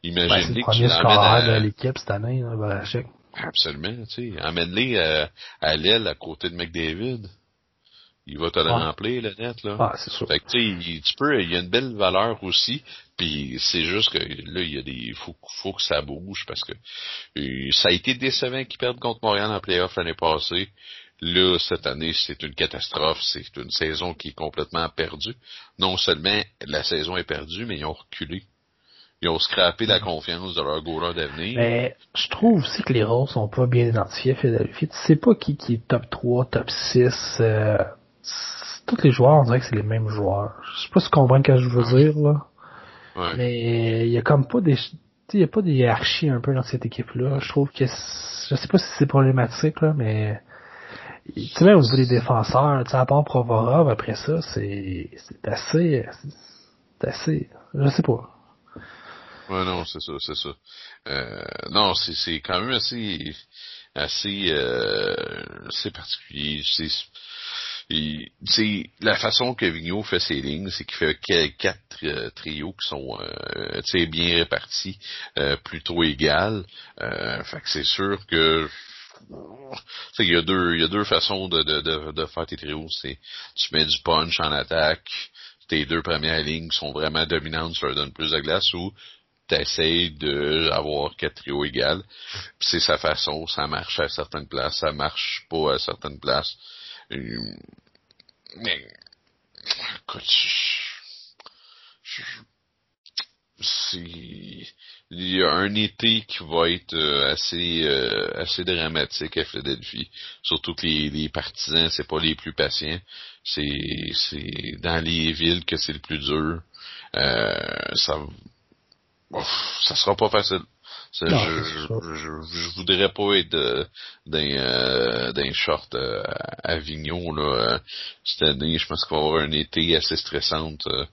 Ben, Imagine-les le que tu l'emmènes à... de l'équipe cette année, là. Absolument, tu sais. Emmène-les à, à l'aile à côté de McDavid. Il va te le remplir, le net, là. Ah, c'est sûr. Fait que, tu sais, il- tu peux, il y a une belle valeur aussi, puis c'est juste que là, il y a des, faut, faut que ça bouge parce que euh, ça a été décevant qu'ils perdent contre Montréal en playoff l'année passée. Là, cette année, c'est une catastrophe. C'est une saison qui est complètement perdue. Non seulement la saison est perdue, mais ils ont reculé. Ils ont scrappé la confiance de leur goaler d'avenir. Mais je trouve aussi que les rôles sont pas bien identifiés à Philadelphie. Tu sais pas qui, qui est top 3, top 6. Euh, tous les joueurs, on dirait que c'est les mêmes joueurs. Je sais pas si tu comprends ce que je veux dire, là. Ouais. Mais il y a comme pas des... Tu sais, il y a pas des hiérarchies un peu dans cette équipe-là. Je trouve que... Je sais pas si c'est problématique, là, mais... Tu sais, même au niveau des défenseurs, tu sais, à part Provorov, après ça, c'est c'est assez... C'est assez... Je sais pas. Ouais, non, c'est ça, c'est ça. Euh, non, c'est, c'est quand même assez, assez, euh, assez particulier. C'est, c'est la façon que Vigneault fait ses lignes, c'est qu'il fait quatre euh, trios qui sont, euh, bien répartis, euh, plutôt égales. Euh, fait que c'est sûr que il y a deux, il y a deux façons de, de, de, de faire tes trios. C'est, tu mets du punch en attaque, tes deux premières lignes sont vraiment dominantes, tu leur donnes plus de glace, ou t'essayes d'avoir quatre trios égales. C'est sa façon, ça marche à certaines places, ça marche pas à certaines places. Euh, Mais, écoute, je- je- c'est, il y a un été qui va être euh, assez, euh, assez dramatique à Philadelphie. Surtout que les, les partisans, c'est pas les plus patients. C'est, c'est dans les villes que c'est le plus dur. Euh, ça, ça sera pas facile. Ça, Non, je, c'est je, sûr. je, je voudrais pas être euh, d'un euh, d'un short euh, à Avignon là euh, cette année. Je pense qu'il va y avoir un été assez stressant euh,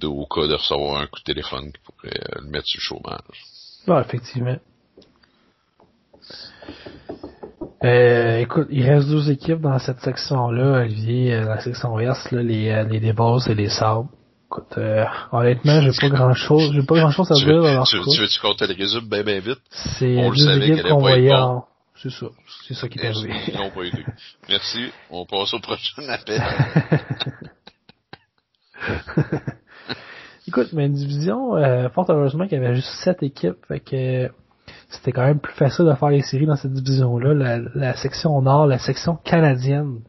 de, au cas de recevoir un coup de téléphone qui pourrait euh, le mettre sur le chômage. Ouais, effectivement. Euh, écoute, il reste deux équipes dans cette section-là, Olivier, euh, la section ouest, là, les, euh, les Devils et les Sabres. Écoute, euh, honnêtement, j'ai pas grand chose, j'ai pas grand chose à Tu dire veux, tu, cas. tu veux-tu qu'on te le résume bien bien vite? C'est on le savait qu'on voyait bon. en... C'est ça, c'est ça qui est arrivé. Ils n'ont pas été. Merci. On passe au prochain appel. Écoute, mais une division, euh, fort heureusement qu'il y avait juste sept équipes, fait que c'était quand même plus facile de faire les séries dans cette division-là. La, la section nord, la section canadienne.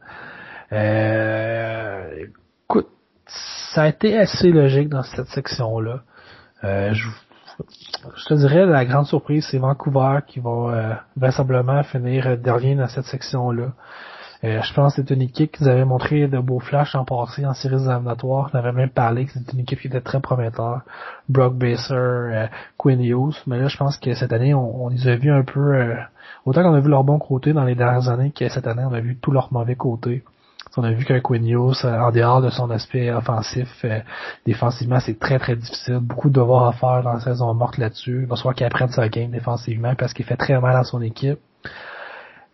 Euh, écoute, ça a été assez logique dans cette section-là. Euh, je, je te dirais, la grande surprise, c'est Vancouver qui va euh, vraisemblablement finir dernier dans cette section-là. Euh, je pense que c'est une équipe qui nous avait montré de beaux flashs en passé en séries éliminatoires. On avait même parlé que c'était une équipe qui était très prometteur. Brock Baser, euh, Quinn Hughes. Mais là, je pense que cette année, on, on les a vus un peu... euh, autant qu'on a vu leur bon côté dans les dernières années que cette année, on a vu tout leur mauvais côté. On a vu qu'un euh, en dehors de son aspect offensif, euh, défensivement, c'est très très difficile. Beaucoup de devoirs à faire dans la saison morte là-dessus. Il va falloir qu'il apprenne sa game défensivement parce qu'il fait très mal à son équipe.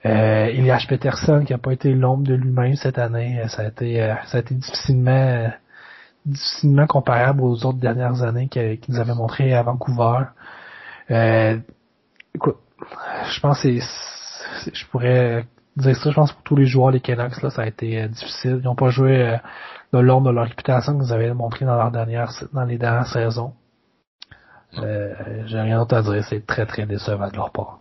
Euh, Elias Peterson qui a pas été l'ombre de lui-même cette année, euh, ça a été euh, ça a été difficilement euh, difficilement comparable aux autres dernières années qu'il nous avait montré à Vancouver. Euh, écoute, je pense que je pourrais dire ça, je pense pour tous les joueurs les Canucks là, ça a été euh, difficile. Ils n'ont pas joué euh, de l'ombre de leur réputation qu'ils avaient montré dans leur dernière dans les dernières saisons. Euh, J'ai rien d'autre à dire, c'est très très décevant de leur part.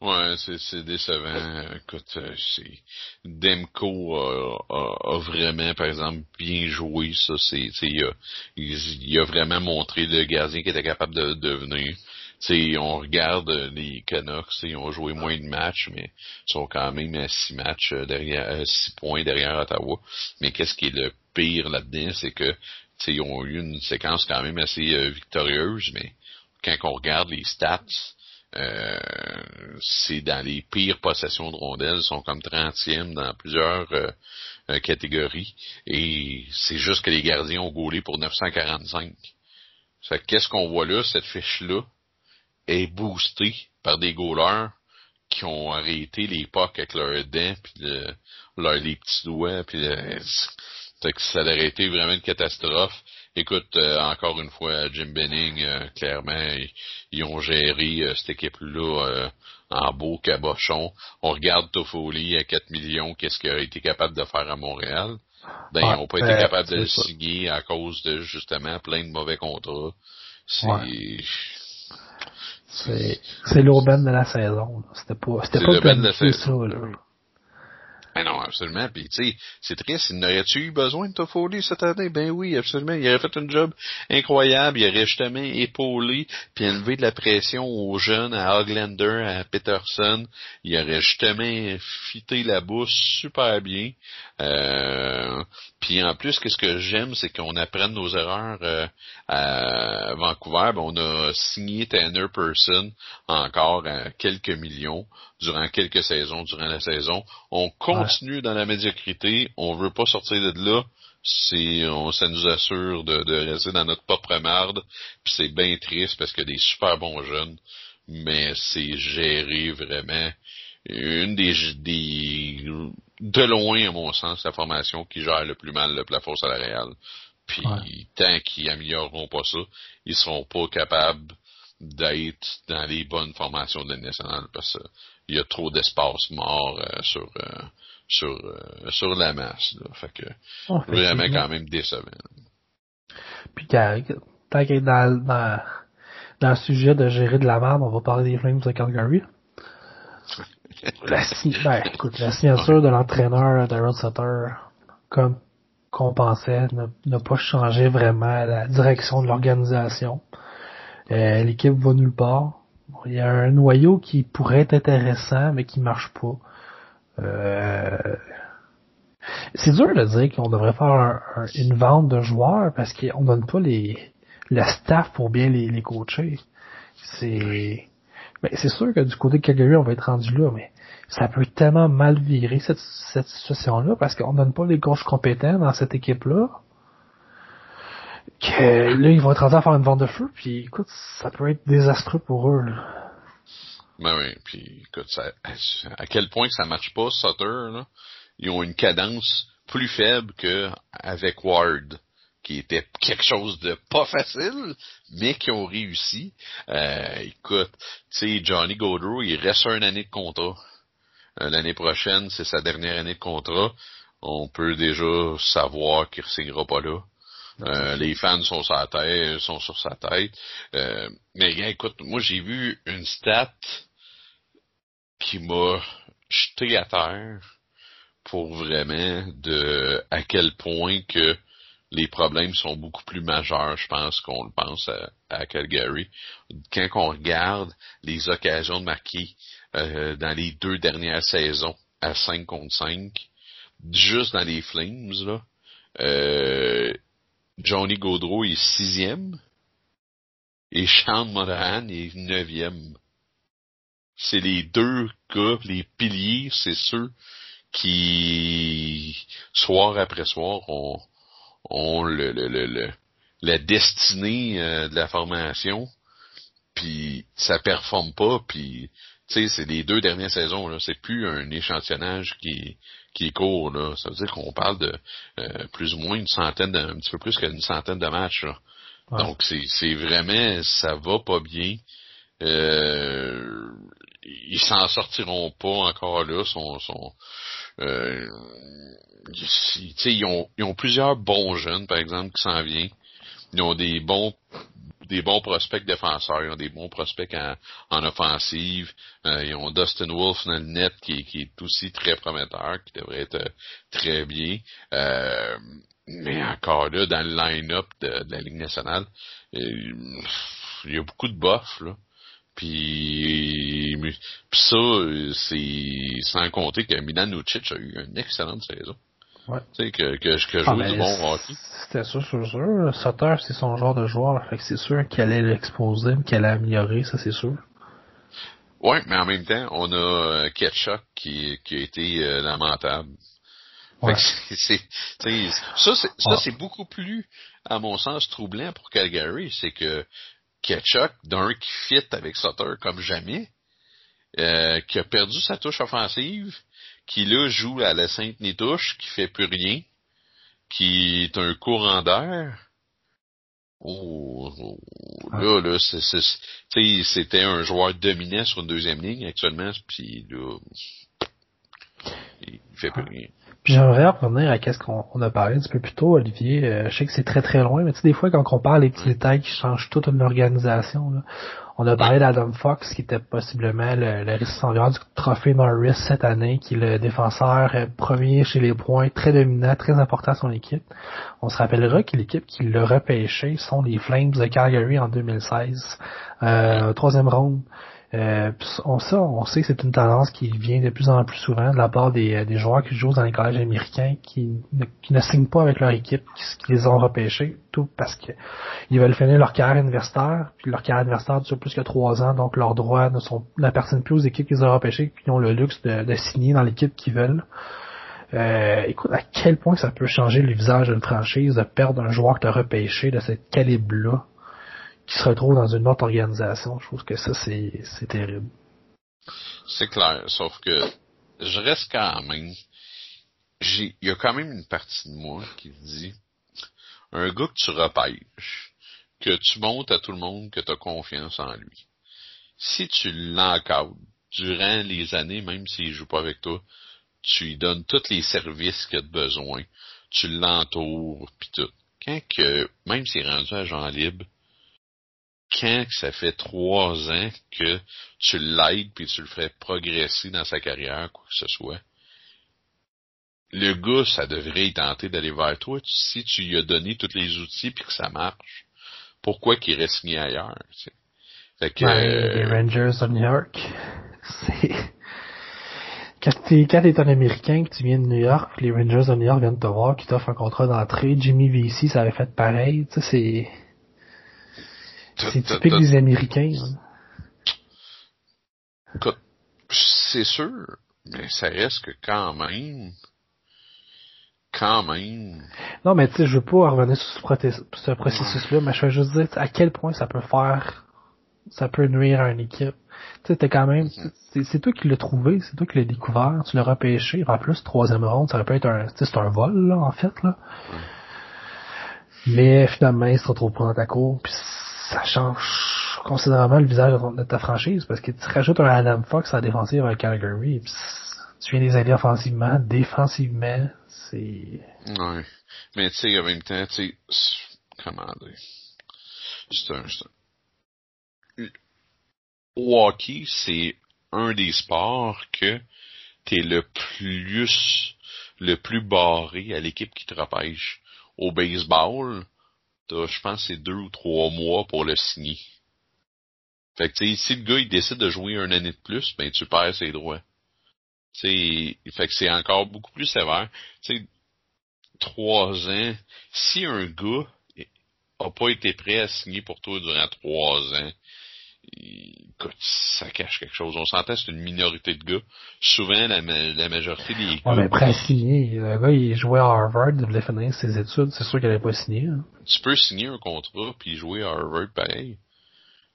Ouais, c'est, décevant. Écoute, c'est Demko a, a- a vraiment, par exemple, bien joué. Ça, c'est, tu sais, il a, il, il a vraiment montré le gardien qui était capable de devenir. Tu sais, on regarde euh, les Canucks, ils ont joué moins de matchs, mais ils sont quand même à six matchs euh, derrière, euh, six points derrière Ottawa. Mais qu'est-ce qui est le pire là-dedans, c'est que, ils ont eu une séquence quand même assez victorieuse, mais quand on regarde les stats, c'est dans les pires possessions de rondelles, ils sont comme 30e dans plusieurs catégories, et c'est juste que les gardiens ont gaulé pour 945. Fait que qu'est-ce qu'on voit là, cette fiche-là? Est boostée par des goalers qui ont arrêté les pucks avec leurs dents, puis le- leurs les petits doigts, puis le- que ça aurait été vraiment une catastrophe. écoute, euh, encore une fois, Jim Benning, euh, clairement, ils, ont géré cette équipe-là en beau cabochon. On regarde Toffoli à 4 millions, qu'est-ce qu'il a été capable de faire à Montréal? Ben, ils n'ont pas été capables de le signer à cause de, justement, plein de mauvais contrats. C'est... C'est, c'est l'urbaine de la saison. C'était pas, c'était pas de la saison. Ça, là. Ben non, absolument. Puis tu sais, c'est triste. N'aurais-tu eu besoin de Toffoli cette année? Ben oui, absolument. Il aurait fait un job incroyable. Il aurait justement épaulé puis enlevé de la pression aux jeunes, à Hoglander, à Peterson. Il aurait justement fité la bouche super bien. Euh, puis en plus, qu'est-ce que j'aime, c'est qu'on apprenne nos erreurs euh, à Vancouver. Ben, on a signé Tanner Person encore à quelques millions durant quelques saisons, durant la saison. On continue dans la médiocrité. On veut pas sortir de là. C'est, on, ça nous assure de, de rester dans notre propre marde. Puis c'est bien triste parce qu'il y a des super bons jeunes, mais c'est géré vraiment une des, des de loin, à mon sens, la formation qui gère le plus mal le plafond salarial. Puis tant qu'ils amélioreront pas ça, ils seront pas capables d'être dans les bonnes formations de nationale parce qu'il y a trop d'espace mort euh, sur euh, sur euh, sur la masse. Là. Fait que vraiment quand même décevant. Puis tant qu'être dans, dans, dans le sujet de gérer de la merde, on va parler des Flames de Calgary la, ben, écoute, la signature de l'entraîneur Darren Sutter, comme qu'on pensait, n'a pas changé vraiment la direction de l'organisation. Euh, l'équipe va nulle part. Il y a un noyau qui pourrait être intéressant, mais qui marche pas. Euh, c'est dur de dire qu'on devrait faire une vente de joueurs parce qu'on donne pas les le staff pour bien les, les coacher. C'est c'est sûr que du côté de Calgary, on va être rendu là, mais ça peut tellement mal virer cette, cette situation-là parce qu'on donne pas les coachs compétents dans cette équipe-là. Que là, ils vont être rendus à faire une vente de feu, puis écoute, ça peut être désastreux pour eux. Là. Ben oui, puis écoute, ça, à quel point que ça marche pas, Sutter, là, ils ont une cadence plus faible que avec Ward qui était quelque chose de pas facile, mais qui ont réussi. Euh, écoute, tu sais, Johnny Gaudreau, il reste une année de contrat. Euh, l'année prochaine, c'est sa dernière année de contrat. On peut déjà savoir qu'il ne signera pas là. Euh, les fans sont sur sa tête, sont sur sa tête. mais écoute, moi j'ai vu une stat qui m'a jeté à terre pour vraiment de à quel point que les problèmes sont beaucoup plus majeurs, je pense, qu'on le pense à, Calgary. Quand on regarde les occasions de marquer euh, dans les deux dernières saisons à 5 contre 5, juste dans les Flames, là, euh, Johnny Gaudreau est sixième et Sean Monahan est neuvième. C'est les deux gars, les piliers, c'est ceux qui, soir après soir, ont, ont le, le, le, la destinée euh, de la formation, puis ça performe pas, puis tu sais, c'est les deux dernières saisons, là, c'est plus un échantillonnage qui, qui est court, là. Ça veut dire qu'on parle de euh, plus ou moins une centaine, un petit peu plus qu'une centaine de matchs, là. Donc c'est, c'est vraiment, ça va pas bien. Euh, ils s'en sortiront pas encore là. Sont, euh, ils, ont, ils ont plusieurs bons jeunes, par exemple, qui s'en viennent. Ils ont des bons des bons prospects défenseurs, ils ont des bons prospects en, en offensive. Euh, ils ont Dustin Wolf dans le net qui, qui, est aussi très prometteur, qui devrait être euh, très bien. Euh, mais encore là, dans le line-up de, de, la Ligue nationale, il y a beaucoup de bof, là. Puis, ça, c'est sans compter que Milan Lucic a eu une excellente saison. Ouais. Tu sais, que, que, que joue ah, du bon hockey. C'était sûr, c'est sûr. Sutter, c'est son genre de joueur. Fait que c'est sûr qu'elle allait l'exposer, qu'elle allait améliorer, ça c'est sûr. Ouais, mais en même temps, on a euh, Ketchuk qui, qui a été euh, lamentable. Ouais. c'est, ça, c'est, ça, c'est beaucoup plus, à mon sens, troublant pour Calgary. C'est que Ketchuk, d'un qui fit avec Sutter comme jamais, euh, qui a perdu sa touche offensive, qui là joue à la sainte nitouche, qui fait plus rien, qui est un courant d'air, Oh, oh, là, là, c'était un joueur dominant sur une deuxième ligne actuellement, puis là, il fait plus rien. Puis j'aimerais revenir à qu'est-ce qu'on a parlé un petit peu plus tôt, Olivier. Euh, je sais que c'est très très loin, mais tu sais, des fois quand on parle des petits détails qui changent toute une organisation, on a parlé d'Adam Fox, qui était possiblement le, le du trophée Norris cette année, qui est le défenseur euh, premier chez les points, très dominant, très important à son équipe. On se rappellera que l'équipe qui l'a repêché sont les Flames de Calgary en 2016. Euh, troisième ronde. Euh, on, sait que c'est une tendance qui vient de plus en plus souvent de la part des, euh, joueurs qui jouent dans les collèges américains qui ne, signent pas avec leur équipe, qui, les ont repêchés, tout parce que ils veulent finir leur carrière universitaire, puis leur carrière universitaire dure plus que trois ans, donc leurs droits ne sont n'appartiennent plus aux équipes qu'ils ont repêchées, qui ont le luxe de, de signer dans l'équipe qu'ils veulent. Euh, écoute, à quel point ça peut changer le visage d'une franchise de perdre un joueur que tu as repêché de ce calibre-là? Qui se retrouve dans une autre organisation. Je trouve que ça, c'est, c'est terrible. C'est clair, sauf que je reste quand même. Il y a quand même une partie de moi qui dit, un gars que tu repêches, que tu montres à tout le monde que tu as confiance en lui. Si tu l'encadres durant les années, même s'il joue pas avec toi, tu lui donnes tous les services qu'il a besoin, tu l'entoures, puis tout. Quand que, même s'il est rendu agent libre, quand ça fait trois ans que tu l'aides puis tu le ferais progresser dans sa carrière, quoi que ce soit, le gars, ça devrait y tenter d'aller vers toi si tu lui as donné tous les outils puis que ça marche. Pourquoi qu'il reste signé ailleurs? Fait que, euh, les Rangers de New York, c'est... Quand t'es, quand t'es un Américain, que tu viens de New York, les Rangers de New York viennent te voir, qui t'offrent un contrat d'entrée, Jimmy VC, ça avait fait pareil, tu sais, c'est... C'est typique des Américains. Hein. C'est sûr, mais ça reste que quand même, quand même. Non, mais tu sais, je veux pas revenir sur ce, processus-là, mais je veux juste dire à quel point ça peut faire, ça peut nuire à une équipe. Tu sais, t'es quand même, mm-hmm. c'est toi qui l'as trouvé, c'est toi qui l'as découvert, tu l'as repêché, en plus, troisième ronde, ça aurait pu être un, c'est un vol, là, en fait, là. Mais finalement, il se retrouve pas dans ta cour, puis ça change considérablement le visage de ta franchise parce que tu rajoutes un Adam Fox à la défensive avec Calgary tu viens des aider offensivement, défensivement, c'est... Ouais. Mais tu sais, en même temps, tu sais, comment dire, c'est un, un... Au hockey, c'est un des sports que t'es le plus, le plus barré à l'équipe qui te repêche. Au baseball, je pense, c'est deux ou trois mois pour le signer. Fait que, si le gars, il décide de jouer un année de plus, ben, tu perds ses droits. T'sais, fait que c'est encore beaucoup plus sévère. T'sais, trois ans, si un gars a pas été prêt à signer pour toi durant trois ans, écoute, ça cache quelque chose. On s'entend, c'est une minorité de gars. Souvent, la, la majorité des gars... Ouais, mais à signer. Le gars, il jouait à Harvard, il voulait finir ses études. C'est sûr qu'il n'allait pas signer. Hein. Tu peux signer un contrat puis jouer à Harvard pareil.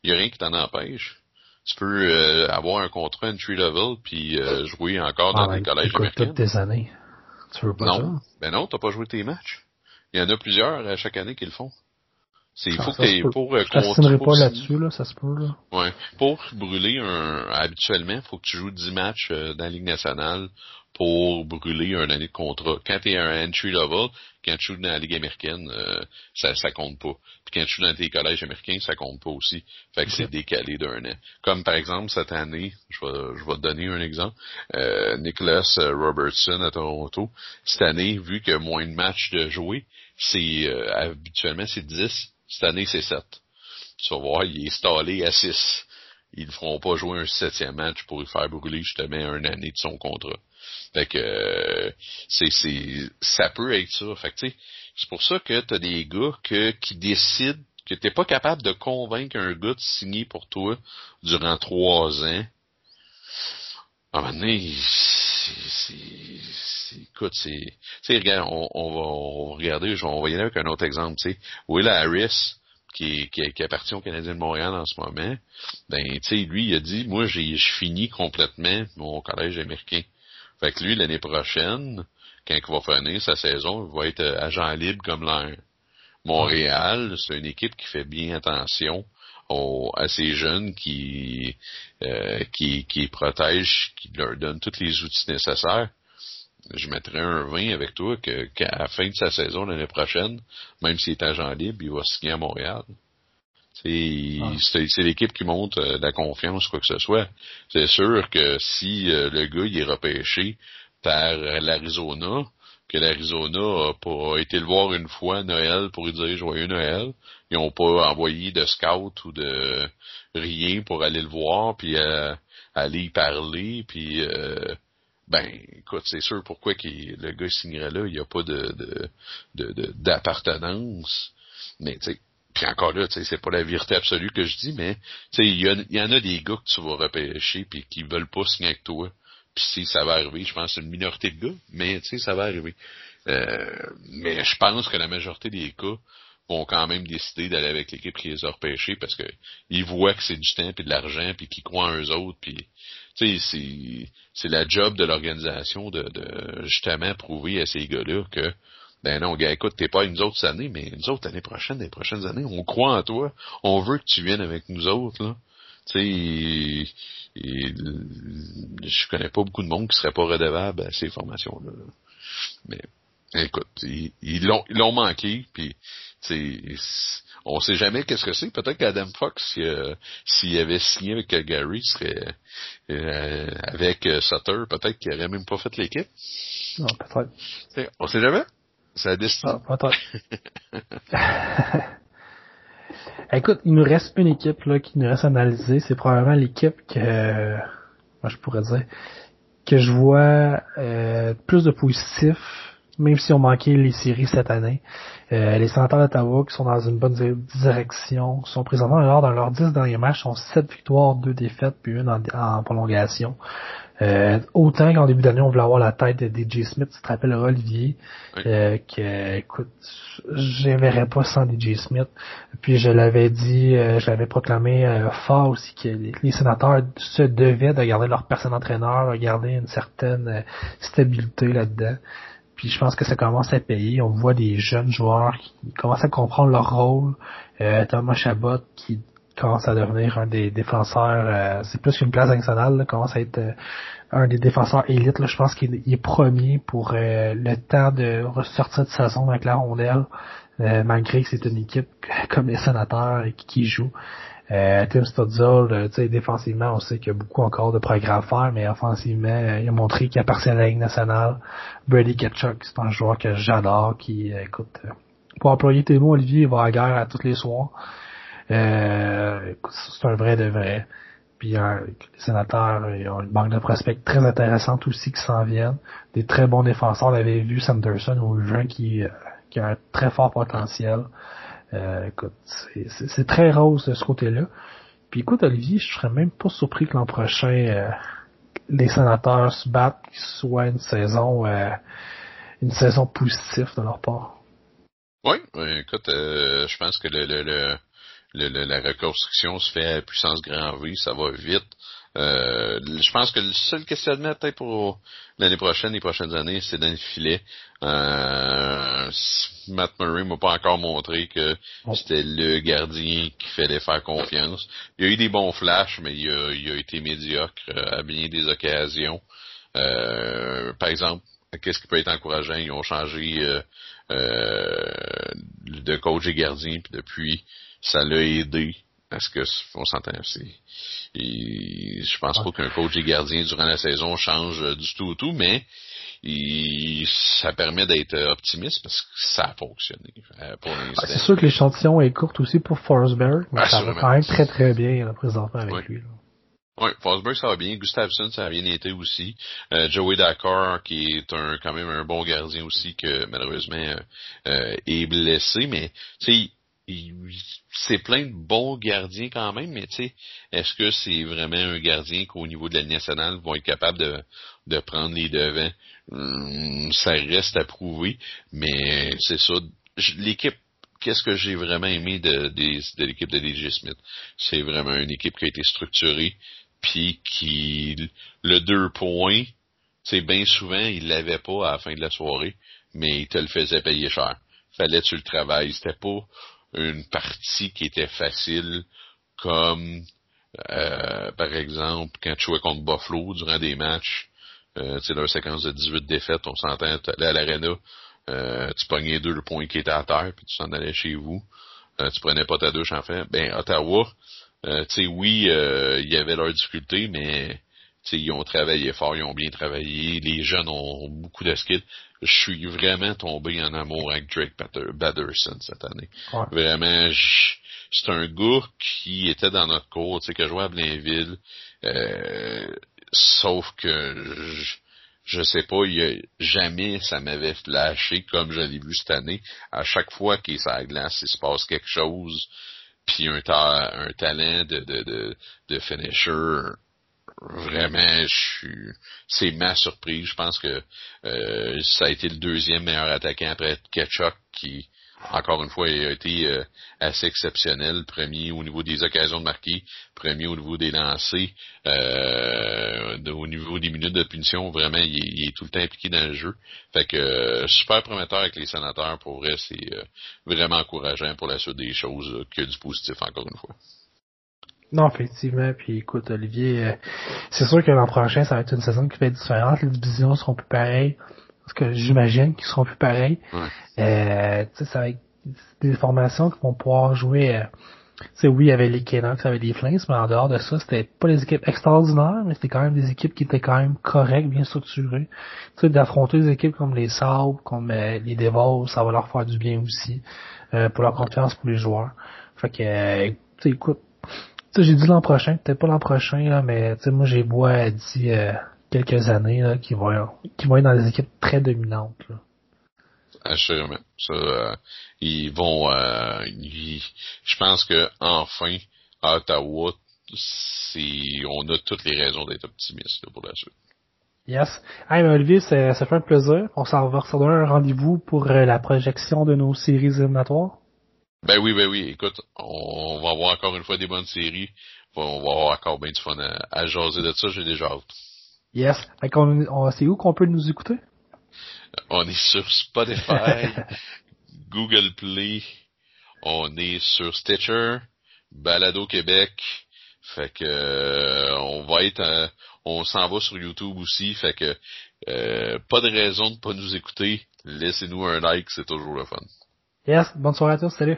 Il n'y a rien qui t'en empêche. Tu peux euh, avoir un contrat entry level puis euh, jouer encore dans ah, des collèges américains. toutes tes années. Tu veux pas non. ça? Ben non, t'as pas joué tes matchs. Il y en a plusieurs à chaque année qui le font. C'est ah, faut que pour euh, Je pas là-dessus là, ça se peut là. Ouais, pour brûler un habituellement, faut que tu joues 10 matchs euh, dans la Ligue nationale pour brûler un année de contrat. Quand tu es un entry level, quand tu joues dans la Ligue américaine, euh, ça ça compte pas. Puis quand tu joues dans tes collèges américains, ça compte pas aussi. Fait que c'est décalé d'un an. Comme par exemple cette année, je vais je vais te donner un exemple. Euh, Nicholas Robertson à Toronto, cette année, vu qu'il y a moins de matchs de jouer, c'est habituellement c'est 10 cette année, c'est 7. Tu vas voir, il est installé à 6. Ils ne feront pas jouer un septième match pour lui faire brûler justement un année de son contrat. Fait que euh, c'est, c'est ça peut être ça. Fait que c'est pour ça que tu as des gars que, qui décident que t'es pas capable de convaincre un gars de signer pour toi durant trois ans. Un moment écoute, c'est, on, va, on va regarder, on va y aller avec un autre exemple, tu sais. Will Harris, qui, qui, qui appartient au Canadien de Montréal en ce moment, ben, tu sais, lui, il a dit, moi, j'ai, je finis complètement mon collège américain. Fait que lui, l'année prochaine, quand il va finir sa saison, il va être agent libre comme l'air. Montréal, c'est une équipe qui fait bien attention à ces jeunes qui, euh, qui, qui protègent, qui leur donnent tous les outils nécessaires. Je mettrais un 20 avec toi qu'à la fin de sa saison l'année prochaine, même s'il est agent libre, il va signer à Montréal. C'est l'équipe qui monte euh, la confiance, quoi que ce soit. C'est sûr que si euh, le gars il est repêché par l'Arizona, que l'Arizona a pas été le voir une fois Noël pour lui dire joyeux Noël. Ils ont pas envoyé de scout ou de rien pour aller le voir puis euh, aller y parler puis euh, ben écoute c'est sûr pourquoi le gars signerait là il n'y a pas de d'appartenance mais tu sais puis encore là, tu sais, c'est pas la vérité absolue que je dis, mais tu sais, il y, y, en a des gars que tu vas repêcher puis qui veulent pas signer avec toi. Si ça va arriver, je pense que c'est une minorité de gars, mais tu sais, ça va arriver. Euh, mais je pense que la majorité des cas vont quand même décider d'aller avec l'équipe qui les a repêchés parce que ils voient que c'est du temps et de l'argent puis qu'ils croient en eux autres puis tu sais c'est la job de l'organisation de, de justement prouver à ces gars-là que ben non, gars, écoute, t'es pas une autres années, mais nous autres, l'année prochaine, les prochaines années, on croit en toi. On veut que tu viennes avec nous autres, là. Tu sais, je connais pas beaucoup de monde qui serait pas redevable à ces formations-là. Mais écoute, ils l'ont ils l'ont manqué, puis on sait jamais qu'est-ce que c'est. Peut-être qu'Adam Fox, s'il avait signé avec Gary, serait euh, avec euh, Sutter, peut-être qu'il aurait même pas fait l'équipe. Non, peut-être. On sait jamais. Ça a décidé. Ah, peut-être. Écoute, il nous reste une équipe là qui nous reste à analyser. C'est probablement l'équipe que moi je pourrais dire que je vois euh, plus de positifs, même si on manquait les séries cette année. Euh, les sénateurs d'Ottawa qui sont dans une bonne direction sont présentement alors dans leurs 10 derniers matchs, sont 7 victoires, 2 défaites, puis une en prolongation. Euh, autant qu'en début d'année, on voulait avoir la tête de DJ Smith, tu te rappelleras, Olivier, euh, que, écoute, j'aimerais pas sans DJ Smith. Puis je l'avais dit, euh, je l'avais proclamé euh, fort aussi que les, sénateurs se devaient de garder leur personne entraîneur, de garder une certaine euh, stabilité là-dedans. Puis je pense que ça commence à payer. On voit des jeunes joueurs qui commencent à comprendre leur rôle. Thomas Chabot qui commence à devenir un des défenseurs, euh, c'est plus qu'une place nationale, commence à être euh, un des défenseurs élites. Je pense qu'il est premier pour euh, le temps de ressortir de saison avec la rondelle, malgré que c'est une équipe comme les sénateurs et qui, joue. Tim Stutzel, défensivement, on sait qu'il y a beaucoup encore de progrès à faire, mais offensivement, il a montré qu'il appartient à la Ligue nationale. Brady Ketchuk, c'est un joueur que j'adore, qui, écoute, pour employer tes mots, Olivier, il va à la guerre à tous les soirs. Euh, c'est un vrai de vrai. Puis euh, les sénateurs, ils ont une banque de prospects très intéressante aussi qui s'en viennent. Des très bons défenseurs. On avait vu Sanderson ou jeune qui, euh, qui a un très fort potentiel. Euh, écoute, c'est très rose de ce côté-là. Puis écoute, Olivier, je serais même pas surpris que l'an prochain euh, les sénateurs se battent, qu'il soit une saison une saison positive de leur part. Oui, écoute, je pense que le, le, le la reconstruction se fait à puissance grand V, ça va vite. Euh, je pense que le seul questionnement peut-être pour l'année prochaine, les prochaines années, c'est dans le filet. Euh, Matt Murray m'a pas encore montré que c'était le gardien qui fallait faire confiance. Il y a eu des bons flashs, mais il a, il a été médiocre à bien des occasions. Euh, par exemple, qu'est-ce qui peut être encourageant? Ils ont changé euh, euh, de coach et gardien, puis depuis, ça l'a aidé. Est-ce que on s'entend et je pense pas qu'un coach et gardien durant la saison change euh, du tout au tout, mais ça permet d'être optimiste parce que ça a fonctionné euh, pour l'instant. c'est sûr que l'échantillon est court aussi pour Forsberg, mais ça va quand même très très bien là, présentement avec lui. Oui, Forsberg ça va bien, Gustafsson ça a bien été aussi, euh, Joey Dakar qui est un quand même un bon gardien aussi que malheureusement est blessé, mais tu sais c'est plein de bons gardiens quand même, mais tu sais, est-ce que c'est vraiment un gardien qu'au niveau de la nationale vont être capables de, de prendre les devants? Hum, ça reste à prouver, mais c'est ça. L'équipe, qu'est-ce que j'ai vraiment aimé de, de, l'équipe de DJ Smith? C'est vraiment une équipe qui a été structurée, puis qui, le deux points, c'est bien souvent, il l'avait pas à la fin de la soirée, mais il te le faisait payer cher. fallait tu le travailles. C'était pas une partie qui était facile comme euh, par exemple quand tu jouais contre Buffalo durant des matchs. Euh, tu sais, leur séquence de 18 défaites, on s'entend, à l'arena, euh, tu pognais deux points qui étaient à terre, puis tu s'en allais chez vous. Euh, tu prenais pas ta douche en fait. Ben, Ottawa, euh, tu sais, oui, euh, il y avait leurs difficultés, mais ils ont travaillé fort, ils ont bien travaillé. Les jeunes ont beaucoup de skills. Je suis vraiment tombé en amour avec Drake Batterson cette année. Vraiment, c'est un gars qui était dans notre cours, tu sais, que jouait à Blainville. Euh, sauf que je, je sais pas, il jamais ça m'avait flashé comme je l'ai vu cette année. À chaque fois qu'il est sur la glace, il se passe quelque chose. Puis un, un talent de, de, de, de finisher vraiment, c'est ma surprise. Je pense que euh, ça a été le deuxième meilleur attaquant après Ketchuk qui, encore une fois, a été euh, assez exceptionnel. Premier au niveau des occasions de marquer, premier au niveau des lancers, euh, au niveau des minutes de punition, vraiment, il est, tout le temps impliqué dans le jeu. Fait que super prometteur avec les sénateurs, pour vrai, c'est vraiment encourageant pour la suite des choses, que du positif encore une fois. Non, effectivement. Puis écoute, Olivier, euh, c'est sûr que l'an prochain, ça va être une saison qui va être différente. Les divisions seront plus pareilles. Parce que j'imagine qu'ils seront plus pareilles. Euh, tu sais, ça va être des formations qui vont pouvoir jouer. Euh, tu oui, il y avait les Canucks, il y avait les Flames, mais en dehors de ça, c'était pas des équipes extraordinaires, mais c'était quand même des équipes qui étaient quand même correctes, bien structurées. Tu sais, d'affronter des équipes comme les Sabres, comme euh, les Devils, ça va leur faire du bien aussi, pour leur confiance pour les joueurs. Fait que, tu écoute, j'ai dit l'an prochain, peut-être pas l'an prochain, là, mais moi j'ai bois dit euh, quelques années là, qui vont qui vont être dans des équipes très dominantes. Là. Assurément. Ça, euh, ils vont euh, je pense que enfin à Ottawa, on a toutes les raisons d'être optimiste pour la suite. Yes. Hey, mais Olivier, ça, ça fait un plaisir. On s'en va recevoir un rendez-vous pour la projection de nos séries éliminatoires. Ben oui, ben oui. Écoute, on va avoir encore une fois des bonnes séries. On va avoir encore bien du fun à, jaser de ça. J'ai déjà hâte. Yes. on, c'est où qu'on peut nous écouter? On est sur Spotify, Google Play, on est sur Stitcher, Balado Québec. Fait que euh, on va être euh, on s'en va sur YouTube aussi. Fait que euh, pas de raison de pas nous écouter. Laissez-nous un like, c'est toujours le fun. Yes, bonne soirée à tous, salut.